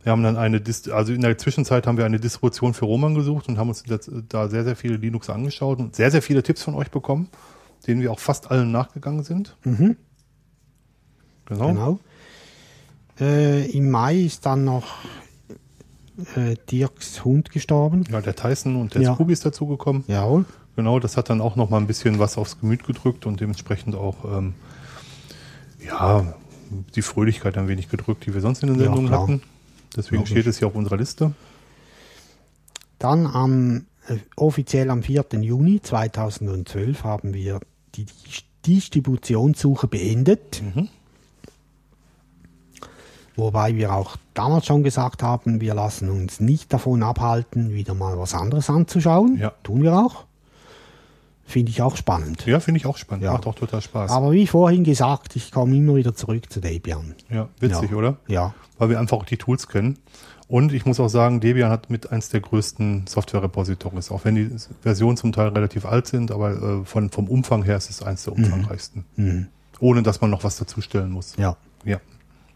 Wir haben dann eine, Dist also in der Zwischenzeit haben wir eine Distribution für Roman gesucht und haben uns da sehr, sehr viele Linux angeschaut und sehr, sehr viele Tipps von euch bekommen, denen wir auch fast allen nachgegangen sind. Mhm. Genau. Genau. Äh, Im Mai ist dann noch äh, Dirks Hund gestorben. Ja, der Tyson und der Ja. Scooby ist dazugekommen. Jawohl. Genau, das hat dann auch noch mal ein bisschen was aufs Gemüt gedrückt und dementsprechend auch ähm, ja die Fröhlichkeit ein wenig gedrückt, die wir sonst in den Ja, Sendungen klar. hatten. Deswegen Logisch. steht es hier auf unserer Liste. Dann am, äh, offiziell am 4. Juni 2012 haben wir die Distributionssuche beendet. Mhm. Wobei wir auch damals schon gesagt haben, wir lassen uns nicht davon abhalten, wieder mal was anderes anzuschauen. Ja. Tun wir auch. Finde ich auch spannend. Ja, finde ich auch spannend. Ja. Macht auch total Spaß. Aber wie vorhin gesagt, ich komme immer wieder zurück zu Debian. ja, witzig, Ja. oder? Ja, Weil wir einfach auch die Tools kennen. Und ich muss auch sagen, Debian hat mit eins der größten Software-Repositories, auch wenn die Versionen zum Teil relativ alt sind, aber äh, von, vom Umfang her ist es eins der umfangreichsten. Mhm. Ohne dass man noch was dazustellen muss. ja. ja.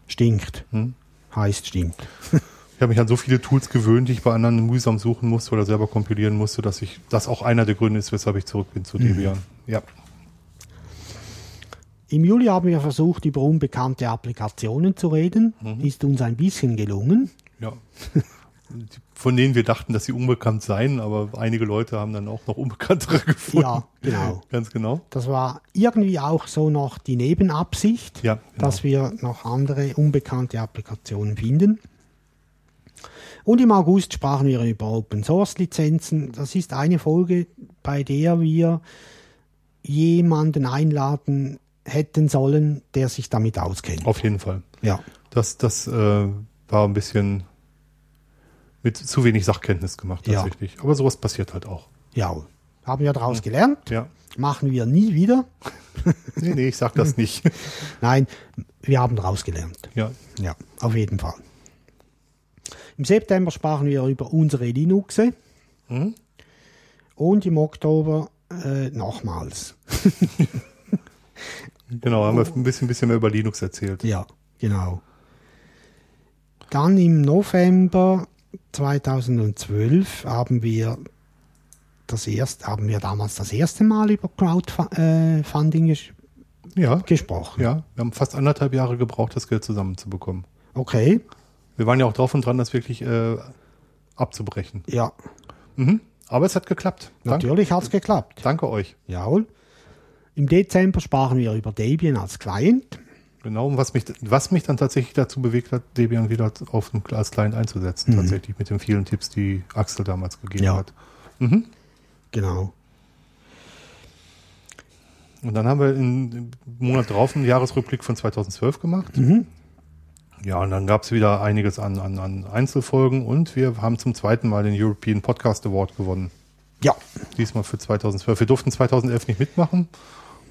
Stinkt. Hm. Heißt stinkt. Ich habe mich an so viele Tools gewöhnt, die ich bei anderen mühsam suchen musste oder selber kompilieren musste, dass ich das auch einer der Gründe ist, weshalb ich zurück bin zu Debian. Ja. Im Juli haben wir versucht, über unbekannte Applikationen zu reden. Mhm. Ist uns ein bisschen gelungen. Ja. Von denen wir dachten, dass sie unbekannt seien, aber einige Leute haben dann auch noch unbekanntere gefunden. Ja, genau. Ganz genau. Das war irgendwie auch so noch die Nebenabsicht, Ja, genau. dass wir noch andere unbekannte Applikationen finden. Und im August sprachen wir über Open Source Lizenzen. Das ist eine Folge, bei der wir jemanden einladen hätten sollen, der sich damit auskennt. Auf jeden Fall. Ja, Das, das äh, war ein bisschen mit zu wenig Sachkenntnis gemacht Ja. tatsächlich. Aber sowas passiert halt auch. ja. Haben wir daraus gelernt? Ja. Machen wir nie wieder? Nee, nee, ich sag das nicht. Nein, wir haben daraus gelernt. ja. Ja, auf jeden Fall. Im September sprachen wir über unsere Linuxe Mhm. und im Oktober äh, nochmals. Genau, haben wir ein bisschen, bisschen mehr über Linux erzählt. Ja, genau. Dann im November 2012 haben wir das erste, haben wir damals das erste Mal über Crowdfunding ges Ja, gesprochen. ja. Wir haben fast anderthalb Jahre gebraucht, das Geld zusammenzubekommen. Okay, Wir waren ja auch drauf und dran, das wirklich äh, abzubrechen. ja, Mhm. Aber es hat geklappt. Natürlich hat es geklappt. danke euch. Jawohl. Im Dezember sprachen wir über Debian als Client. Genau, und was mich, was mich dann tatsächlich dazu bewegt hat, Debian wieder auf dem, als Client einzusetzen, tatsächlich mit den vielen Tipps, die Axel damals gegeben Ja. hat. Mhm. Genau. Und dann haben wir im Monat drauf einen Jahresrückblick von 2012 gemacht. Mhm. Ja, und dann gab es wieder einiges an, an, an Einzelfolgen und wir haben zum zweiten Mal den European Podcast Award gewonnen. Ja, Diesmal für 2012. Wir durften 2011 nicht mitmachen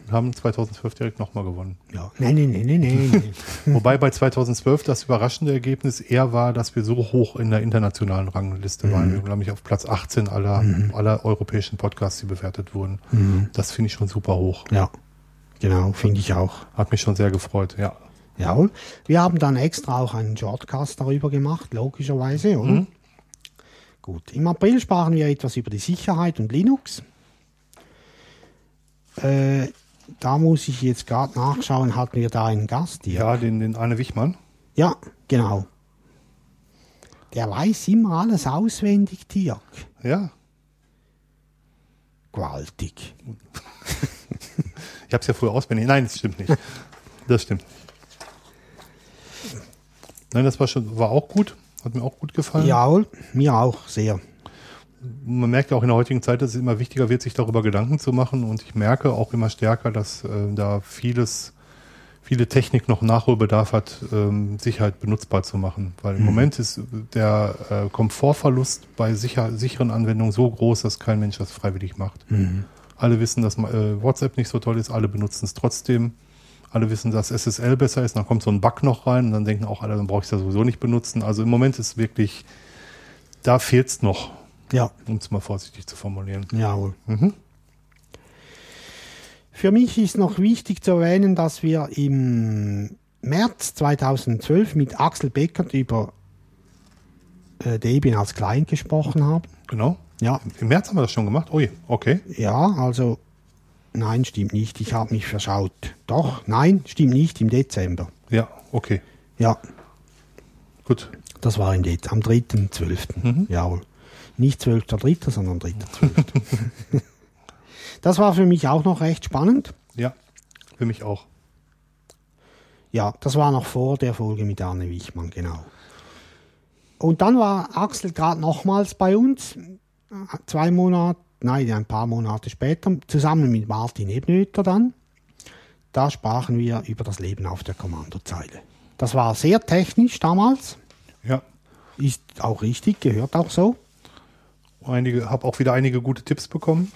und haben 2012 direkt nochmal gewonnen. ja. Nein, nein, nein, nein, nein. Wobei bei 2012 das überraschende Ergebnis eher war, dass wir so hoch in der internationalen Rangliste waren. Wir waren nämlich auf Platz 18 aller, aller europäischen Podcasts, die bewertet wurden. Das finde ich schon super hoch. ja, genau, finde ich auch. Hat mich schon sehr gefreut, ja. Jawohl. Wir haben dann extra auch einen Shortcast darüber gemacht, logischerweise, oder? Gut. Im April sprachen wir etwas über die Sicherheit und Linux. Äh, da muss ich jetzt gerade nachschauen, hatten wir da einen Gast hier? Ja, den, den Arne Wichmann. Ja, genau. Der weiß immer alles auswendig, Dirk. Ja, Gewaltig. ich habe es ja früher auswendig. Nein, das stimmt nicht. Das stimmt. Nein, das war schon, war auch gut. Hat mir auch gut gefallen. Jawohl, mir auch sehr. Man merkt ja auch in der heutigen Zeit, dass es immer wichtiger wird, sich darüber Gedanken zu machen. Und ich merke auch immer stärker, dass äh, da vieles, viele Technik noch Nachholbedarf hat, ähm, Sicherheit benutzbar zu machen. Weil im Moment ist der äh, Komfortverlust bei sicher, sicheren Anwendungen so groß, dass kein Mensch das freiwillig macht. Alle wissen, dass äh, WhatsApp nicht so toll ist, alle benutzen es trotzdem. Alle wissen, dass SSL besser ist, dann kommt so ein Bug noch rein und dann denken auch alle, dann brauche ich es ja sowieso nicht benutzen. Also im Moment ist wirklich, da fehlt es noch, Ja, um es mal vorsichtig zu formulieren. jawohl. Mhm. Für mich ist noch wichtig zu erwähnen, dass wir im März 2012 mit Axel Beckert über äh, Debian als Client gesprochen haben. Genau. Ja, Im März haben wir das schon gemacht. Ui, okay. ja, also nein, stimmt nicht. Ich habe mich verschaut. Doch, nein, stimmt nicht. Im Dezember. Ja, okay. Ja, Gut. das war im Dezember, am 3.12. Jawohl. Nicht 12.3., sondern 3.12. das war für mich auch noch recht spannend. Ja, für mich auch. Ja, das war noch vor der Folge mit Arne Wichmann, genau. Und dann war Axel gerade nochmals bei uns, zwei Monate, nein, ein paar Monate später, zusammen mit Martin Ebnöter dann. Da sprachen wir über das Leben auf der Kommandozeile. Das war sehr technisch damals, Ja. ist auch richtig, gehört auch so. Einige, habe auch wieder einige gute Tipps bekommen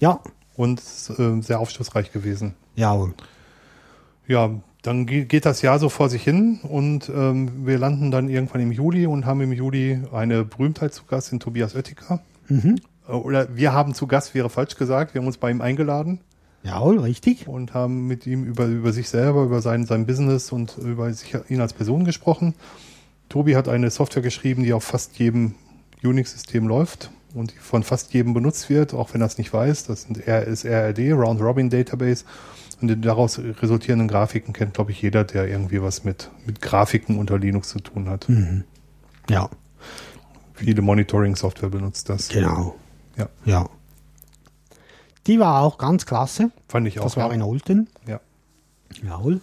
Ja, und äh, sehr aufschlussreich gewesen. jawohl. Ja, dann ge- geht das Jahr so vor sich hin und ähm, wir landen dann irgendwann im Juli und haben im Juli eine Berühmtheit zu Gast, den Tobias Oettinger. Äh, Oder wir haben zu Gast, wäre falsch gesagt, wir haben uns bei ihm eingeladen Jawohl, richtig. und haben mit ihm über, über sich selber, über sein, sein Business und über sich, ihn als Person gesprochen. Tobi hat eine Software geschrieben, die auf fast jedem Unix-System läuft und die von fast jedem benutzt wird, auch wenn er es nicht weiß. Das sind R- ist RRD, Round Robin Database. Und die daraus resultierenden Grafiken kennt, glaube ich, jeder, der irgendwie was mit, mit Grafiken unter Linux zu tun hat. Ja. Viele Monitoring-Software benutzt das. Genau. Ja, Ja. Die war auch ganz klasse. fand ich auch. Das war ja. in Olten. ja. Jawohl.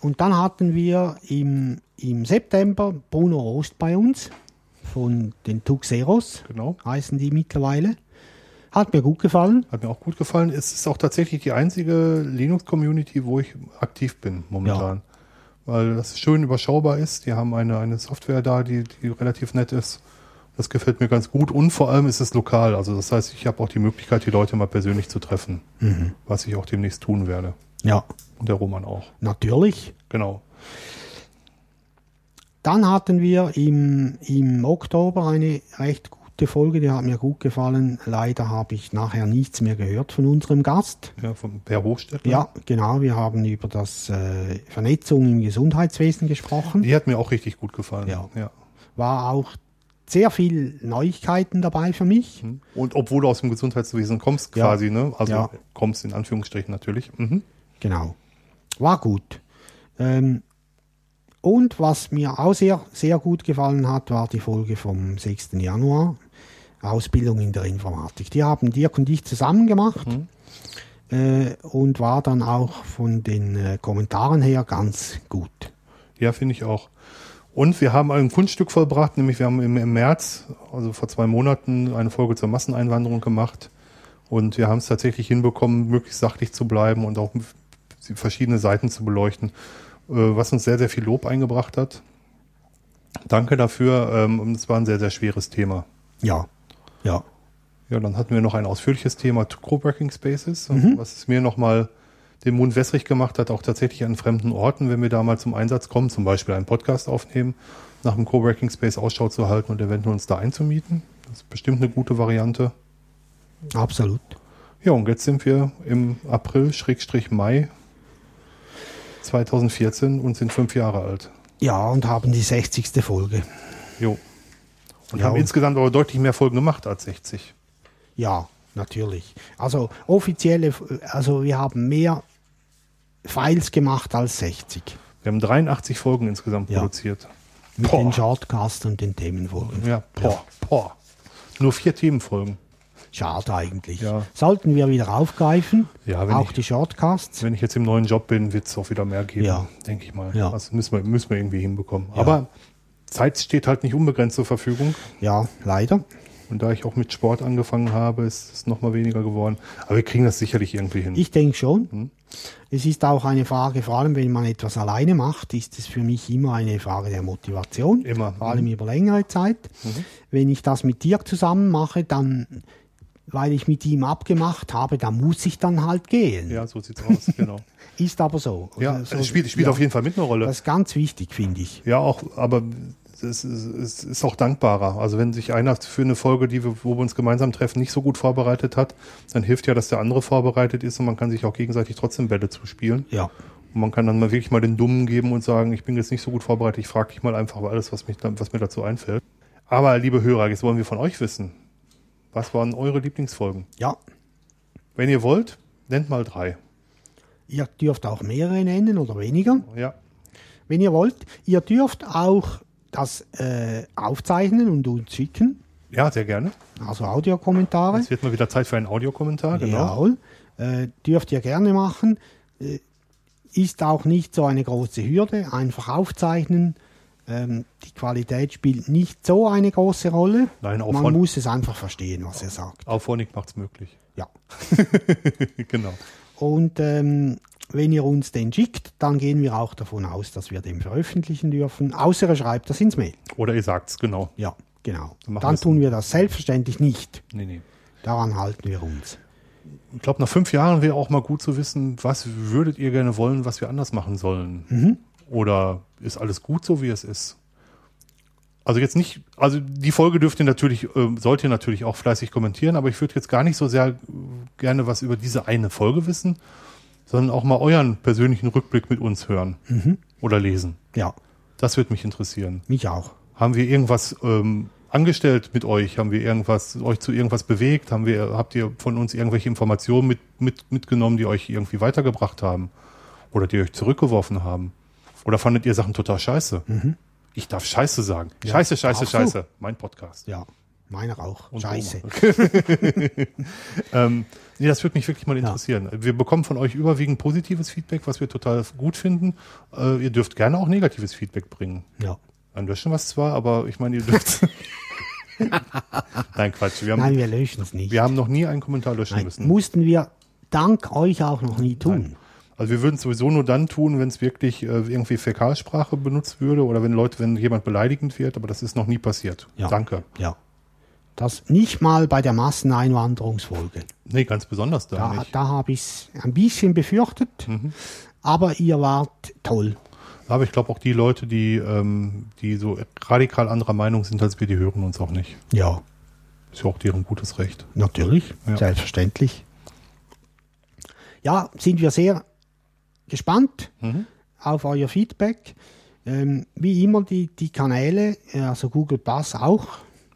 Und dann hatten wir im, im September Bruno Rost bei uns von den Tuxeros, Genau. heißen die mittlerweile. Hat mir gut gefallen. Hat mir auch gut gefallen. Es ist auch tatsächlich die einzige Linux-Community, wo ich aktiv bin momentan. Weil das schön überschaubar ist. Die haben eine, eine Software da, die, die relativ nett ist. Das gefällt mir ganz gut. Und vor allem ist es lokal. Also das heißt, ich habe auch die Möglichkeit, die Leute mal persönlich zu treffen. Was ich auch demnächst tun werde. Ja, Und der Roman auch. natürlich. Genau. Dann hatten wir im, im Oktober eine recht gute Folge, die hat mir gut gefallen. Leider habe ich nachher nichts mehr gehört von unserem Gast. Ja, von Per Hochstädter. Ja, genau, wir haben über das äh, Vernetzung im Gesundheitswesen gesprochen. Die hat mir auch richtig gut gefallen. Ja. ja. War auch sehr viel Neuigkeiten dabei für mich. Und obwohl du aus dem Gesundheitswesen kommst, Ja. quasi, ne? Also Ja. kommst in Anführungsstrichen natürlich. Mhm. Genau. War gut. Ähm, und was mir auch sehr, sehr gut gefallen hat, war die Folge vom 6. Januar. Ausbildung in der Informatik. Die haben Dirk und ich zusammen gemacht äh, und war dann auch von den äh, Kommentaren her ganz gut. Ja, finde ich auch. Und wir haben ein Kunststück vollbracht, nämlich wir haben im, im März, also vor zwei Monaten, eine Folge zur Masseneinwanderung gemacht. Und wir haben es tatsächlich hinbekommen, möglichst sachlich zu bleiben und auch verschiedene Seiten zu beleuchten, was uns sehr, sehr viel Lob eingebracht hat. Danke dafür. ähm, Es war ein sehr, sehr schweres Thema. Ja, ja, Ja, dann hatten wir noch ein ausführliches Thema Coworking Spaces, Mhm. was es mir nochmal den Mund wässrig gemacht hat, auch tatsächlich an fremden Orten, wenn wir da mal zum Einsatz kommen, zum Beispiel einen Podcast aufnehmen, nach einem Coworking Space Ausschau zu halten und eventuell uns da einzumieten. Das ist bestimmt eine gute Variante. absolut. Ja, und jetzt sind wir im April, Schrägstrich Mai 2014 und sind fünf Jahre alt. Ja, und haben die 60. Folge. Jo. Und Ja, haben und- insgesamt aber deutlich mehr Folgen gemacht als 60. Ja, natürlich. Also offizielle, also wir haben mehr Files gemacht als 60. Wir haben 83 Folgen insgesamt Ja. produziert. Mit Boah. den Shortcasts und den Themenfolgen. Ja, boah, boah. Nur vier Themenfolgen. Schade eigentlich. Ja. Sollten wir wieder aufgreifen. Ja, auch ich- die Shortcasts. Wenn ich jetzt im neuen Job bin, wird es auch wieder mehr geben, Ja. denke ich mal. Ja. Das müssen wir, müssen wir irgendwie hinbekommen. Aber Zeit steht halt nicht unbegrenzt zur Verfügung. Ja, leider. Und da ich auch mit Sport angefangen habe, ist es noch mal weniger geworden. Aber wir kriegen das sicherlich irgendwie hin. Ich denke schon. Hm. Es ist auch eine Frage, vor allem wenn man etwas alleine macht, ist es für mich immer eine Frage der Motivation. Immer. Vor allem über längere Zeit. Wenn ich das mit Dirk zusammen mache, dann, weil ich mit ihm abgemacht habe, dann muss ich dann halt gehen. ja, so sieht's aus, genau. Ist aber so. Ja, Also, es spielt, spielt ja, auf jeden Fall mit eine Rolle. Das ist ganz wichtig, finde ich. Ja, auch, aber es ist, es ist auch dankbarer. Also wenn sich einer für eine Folge, die wir, wo wir uns gemeinsam treffen, nicht so gut vorbereitet hat, dann hilft ja, dass der andere vorbereitet ist und man kann sich auch gegenseitig trotzdem Bälle zuspielen. Ja. Und man kann dann mal wirklich mal den Dummen geben und sagen, ich bin jetzt nicht so gut vorbereitet, ich frage dich mal einfach über alles, was, mich, was mir dazu einfällt. Aber liebe Hörer, jetzt wollen wir von euch wissen. Was waren eure Lieblingsfolgen? Ja. Wenn ihr wollt, nennt mal drei. Ihr dürft auch mehrere nennen oder weniger, Ja, wenn ihr wollt. Ihr dürft auch das äh, aufzeichnen und uns schicken, ja sehr gerne. also Audiokommentare. Es wird mal wieder Zeit für einen Audiokommentar, genau. Jawohl. Äh, dürft ihr gerne machen. Äh, ist auch nicht so eine große Hürde. Einfach aufzeichnen. Ähm, die Qualität spielt nicht so eine große Rolle. Nein, auch Man von- muss es einfach verstehen, was er sagt. Auphonic macht's möglich. Ja. genau. Und ähm, wenn ihr uns den schickt, dann gehen wir auch davon aus, dass wir den veröffentlichen dürfen. Außer er schreibt das ins Mail. Oder ihr sagt's, genau. Ja, genau. Dann Dann wir's tun wir das selbstverständlich nicht. Nee, nee. Daran halten wir uns. Ich glaube, nach fünf Jahren wäre auch mal gut zu wissen, was würdet ihr gerne wollen, was wir anders machen sollen? Mhm. Oder ist alles gut so, wie es ist? Also jetzt nicht, also die Folge dürft ihr natürlich, ähm, sollt ihr natürlich auch fleißig kommentieren, aber ich würde jetzt gar nicht so sehr äh, gerne was über diese eine Folge wissen, sondern auch mal euren persönlichen Rückblick mit uns hören Mhm. oder lesen. Ja, Das würde mich interessieren. mich auch. Haben wir irgendwas ähm, angestellt mit euch? Haben wir irgendwas, euch zu irgendwas bewegt? Haben wir, habt ihr von uns irgendwelche Informationen mit, mit, mitgenommen, die euch irgendwie weitergebracht haben? Oder die euch zurückgeworfen haben? Oder fandet ihr Sachen total scheiße? Ich darf Scheiße sagen. Scheiße, Scheiße, darfst du. Scheiße. Mein Podcast. Ja, meiner auch. Und Scheiße. Ähm, nee, das würde mich wirklich mal interessieren. Wir bekommen von euch überwiegend positives Feedback, was wir total gut finden. Äh, ihr dürft gerne auch negatives Feedback bringen. Ja. Dann löschen wir es zwar, aber ich meine, ihr dürft. Nein, Quatsch. Wir haben, Nein, wir löschen es nicht. wir haben noch nie einen Kommentar löschen Nein, müssen. mussten wir dank euch auch noch nie tun. Also wir würden es sowieso nur dann tun, wenn es wirklich äh, irgendwie Fäkalsprache benutzt würde oder wenn Leute, wenn jemand beleidigend wird, aber das ist noch nie passiert. Ja. Danke. Ja. Das nicht mal bei der Masseneinwanderungsfolge. Nee, ganz besonders da Da, nicht. da habe ich es ein bisschen befürchtet, aber ihr wart toll. Aber ich glaube auch die Leute, die, ähm, die so radikal anderer Meinung sind als wir, die hören uns auch nicht. Ja, Ist ja auch deren gutes Recht. natürlich, Ja. selbstverständlich. Ja, sind wir sehr gespannt auf euer Feedback. Ähm, wie immer die, die Kanäle, äh, also Google Plus auch,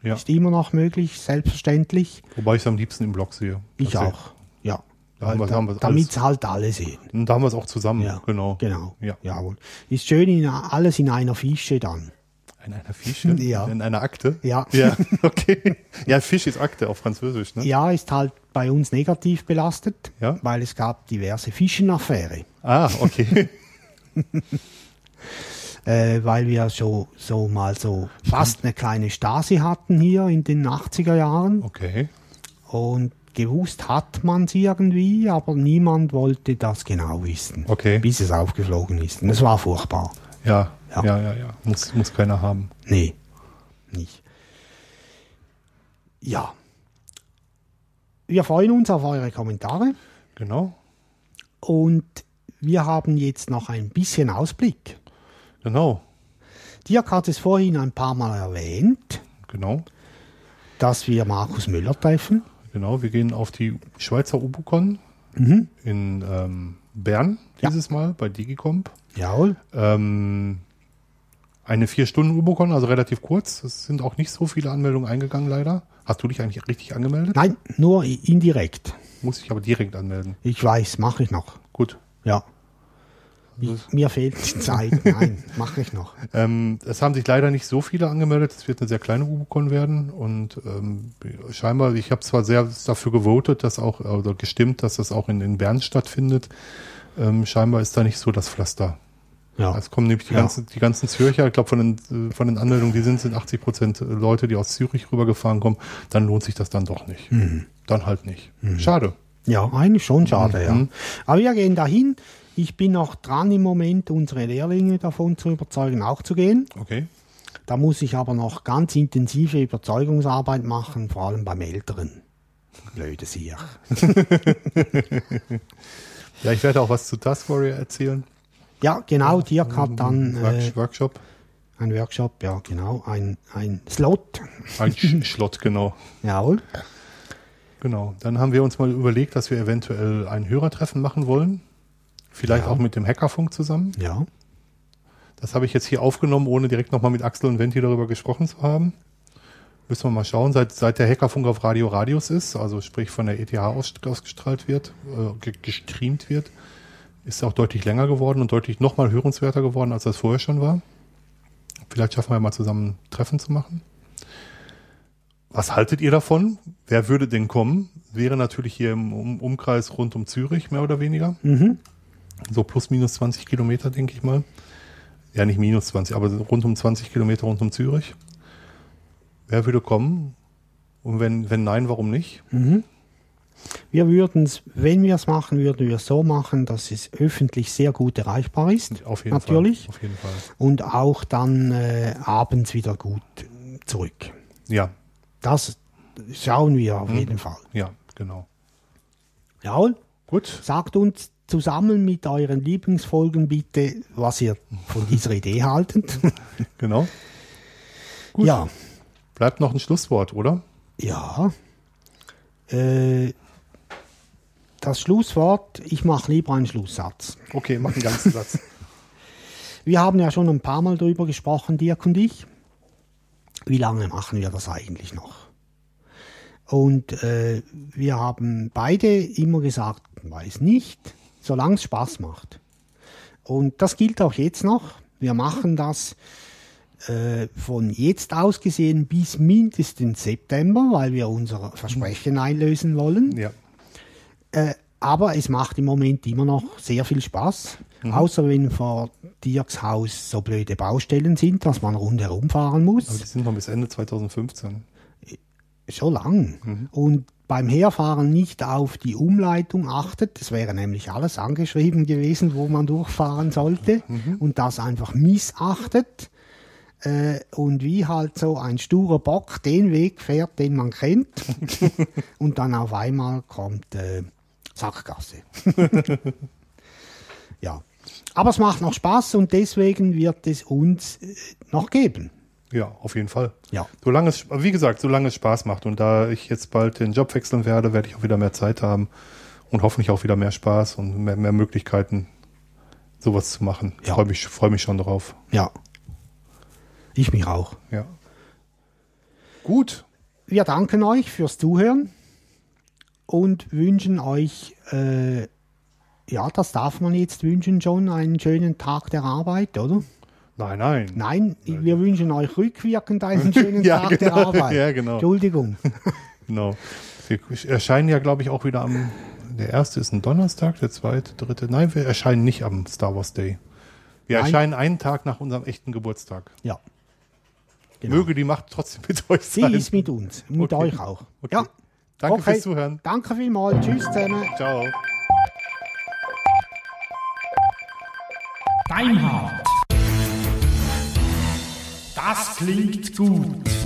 Ja. ist immer noch möglich, selbstverständlich. Wobei ich es am liebsten im Blog sehe. Ich auch, ja. Da haben wir alles. damit halt alle sehen. Und da haben wir es auch zusammen. Ja, Genau. Genau. Ja. Jawohl. Ist schön, in, alles in einer Fische dann. In einer Fische? Ja. In einer Akte? Ja. Ja, okay. Ja, Fisch ist Akte auf Französisch, ne? Ja, ist halt bei uns negativ belastet, Ja. weil es gab diverse Fischenaffäre, Ah, okay. äh, weil wir so, so mal so fast eine kleine Stasi hatten hier in den 80er Jahren Okay. und gewusst hat man es irgendwie, aber niemand wollte das genau wissen, Okay. bis es aufgeflogen ist. Und es war furchtbar. Ja, ja, Ja. ja, ja. Muss, muss keiner haben. Nee, nicht. Ja. Wir freuen uns auf eure Kommentare Genau. und wir haben jetzt noch ein bisschen Ausblick. Genau. Dirk hat es vorhin ein paar Mal erwähnt, Genau. dass wir Markus Müller treffen. Genau. Wir gehen auf die Schweizer Ubucon Mhm. in ähm, Bern Ja. dieses Mal bei Digicomp. Jawohl. Ähm, eine vier Stunden Ubocon, also relativ kurz. Es sind auch nicht so viele Anmeldungen eingegangen, leider. Hast du dich eigentlich richtig angemeldet? Nein, nur indirekt. Muss ich aber direkt anmelden. Ich weiß, mache ich noch. Gut. Ja. Mir fehlt die Zeit. Nein, mache ich noch. Ähm, es haben sich leider nicht so viele angemeldet. Es wird eine sehr kleine Ubocon werden und ähm, scheinbar, ich habe zwar sehr dafür gewotet, dass auch oder gestimmt, dass das auch in, in Bern stattfindet. Ähm, scheinbar ist da nicht so das Pflaster. Ja. Es kommen nämlich die Ja. ganzen, die ganzen Zürcher, ich glaube von den, äh, von den Anmeldungen, die sind, sind 80 Prozent Leute, die aus Zürich rübergefahren kommen, dann lohnt sich das dann doch nicht. Mhm. Dann halt nicht. Schade. Ja, eigentlich schon schade, ja. Mhm. Aber wir gehen dahin. Ich bin noch dran im Moment, unsere Lehrlinge davon zu überzeugen, auch zu gehen. Okay. Da muss ich aber noch ganz intensive Überzeugungsarbeit machen, vor allem beim Älteren. Blöde Sieg. Ja, ich werde auch was zu Task Warrior erzählen. Ja, genau, Dirk hat dann äh, Workshop. ein Workshop, ja genau, ein, ein Slot. Ein Sch- Schlott, genau. Jawohl. Genau. Dann haben wir uns mal überlegt, dass wir eventuell ein Hörertreffen machen wollen. Vielleicht Ja. auch mit dem Hackerfunk zusammen. Ja. Das habe ich jetzt hier aufgenommen, ohne direkt nochmal mit Axel und Venti darüber gesprochen zu haben. Müssen wir mal schauen, seit, seit der Hackerfunk auf Radio Radius ist, also sprich von der ETH aus, ausgestrahlt wird, äh, ge- gestreamt wird, ist er auch deutlich länger geworden und deutlich nochmal hörenswerter geworden, als das vorher schon war. Vielleicht schaffen wir mal zusammen ein Treffen zu machen. Was haltet ihr davon? Wer würde denn kommen? Wäre natürlich hier im um Umkreis rund um Zürich, mehr oder weniger. Mhm. So plus minus 20 Kilometer, denke ich mal. Ja, nicht minus 20, aber rund um 20 Kilometer rund um Zürich. Wer würde kommen? Und wenn, wenn nein, warum nicht? Wir würden es, wenn wir es machen, würden wir es so machen, dass es öffentlich sehr gut erreichbar ist. Auf jeden natürlich. Fall. Auf jeden Fall. Und auch dann äh, abends wieder gut zurück. Ja, Das schauen wir Mhm. auf jeden Fall. ja, genau. Jawohl. Gut. Sagt uns zusammen mit euren Lieblingsfolgen bitte, was ihr von dieser Idee haltet. Genau. Gut. Ja, Bleibt noch ein Schlusswort, oder? ja. Äh, das Schlusswort, ich mache lieber einen Schlusssatz. Okay, mach einen ganzen Satz. Wir haben ja schon ein paar Mal drüber gesprochen, Dirk und ich. Wie lange machen wir das eigentlich noch? Und äh, wir haben beide immer gesagt, weiß nicht, solange es Spaß macht. Und das gilt auch jetzt noch. Wir machen das äh, von jetzt aus gesehen bis mindestens September, weil wir unser Versprechen einlösen wollen. Ja. Äh, aber es macht im Moment immer noch sehr viel Spaß. Außer wenn vor Dirks Haus so blöde Baustellen sind, dass man rundherum fahren muss. Aber die sind noch bis Ende 2015. Schon lang. Und beim Herfahren nicht auf die Umleitung achtet. Das wäre nämlich alles angeschrieben gewesen, wo man durchfahren sollte. Und das einfach missachtet. Äh, und wie halt so ein sturer Bock den Weg fährt, den man kennt. und dann auf einmal kommt äh, Sackgasse. ja. Aber es macht noch Spaß und deswegen wird es uns äh, noch geben. Ja, auf jeden Fall. Ja. Solange es, wie gesagt, solange es Spaß macht und da ich jetzt bald den Job wechseln werde, werde ich auch wieder mehr Zeit haben und hoffentlich auch wieder mehr Spaß und mehr, mehr Möglichkeiten, sowas zu machen. Ich Ja. freue mich, freue mich schon drauf. Ja. Ich mich auch. Ja. Gut. Wir danken euch fürs Zuhören und wünschen euch, äh, ja, das darf man jetzt wünschen, schon einen schönen Tag der Arbeit, oder? Nein, nein. Nein, wir wünschen euch rückwirkend einen schönen Ja, Tag der genau. Arbeit. Ja, genau. Entschuldigung. Genau. Wir erscheinen ja, glaube ich, auch wieder am. Der erste ist ein Donnerstag, der zweite, dritte. Nein, wir erscheinen nicht am Star Wars Day. Wir Nein. erscheinen einen Tag nach unserem echten Geburtstag. Ja. Genau. Möge die Macht trotzdem mit euch Sie sein. ist mit uns, mit Okay. euch auch. Okay. Ja. Danke Okay. fürs Zuhören. Danke vielmals. Tschüss zusammen. Ciao. Deinhard. Das klingt gut.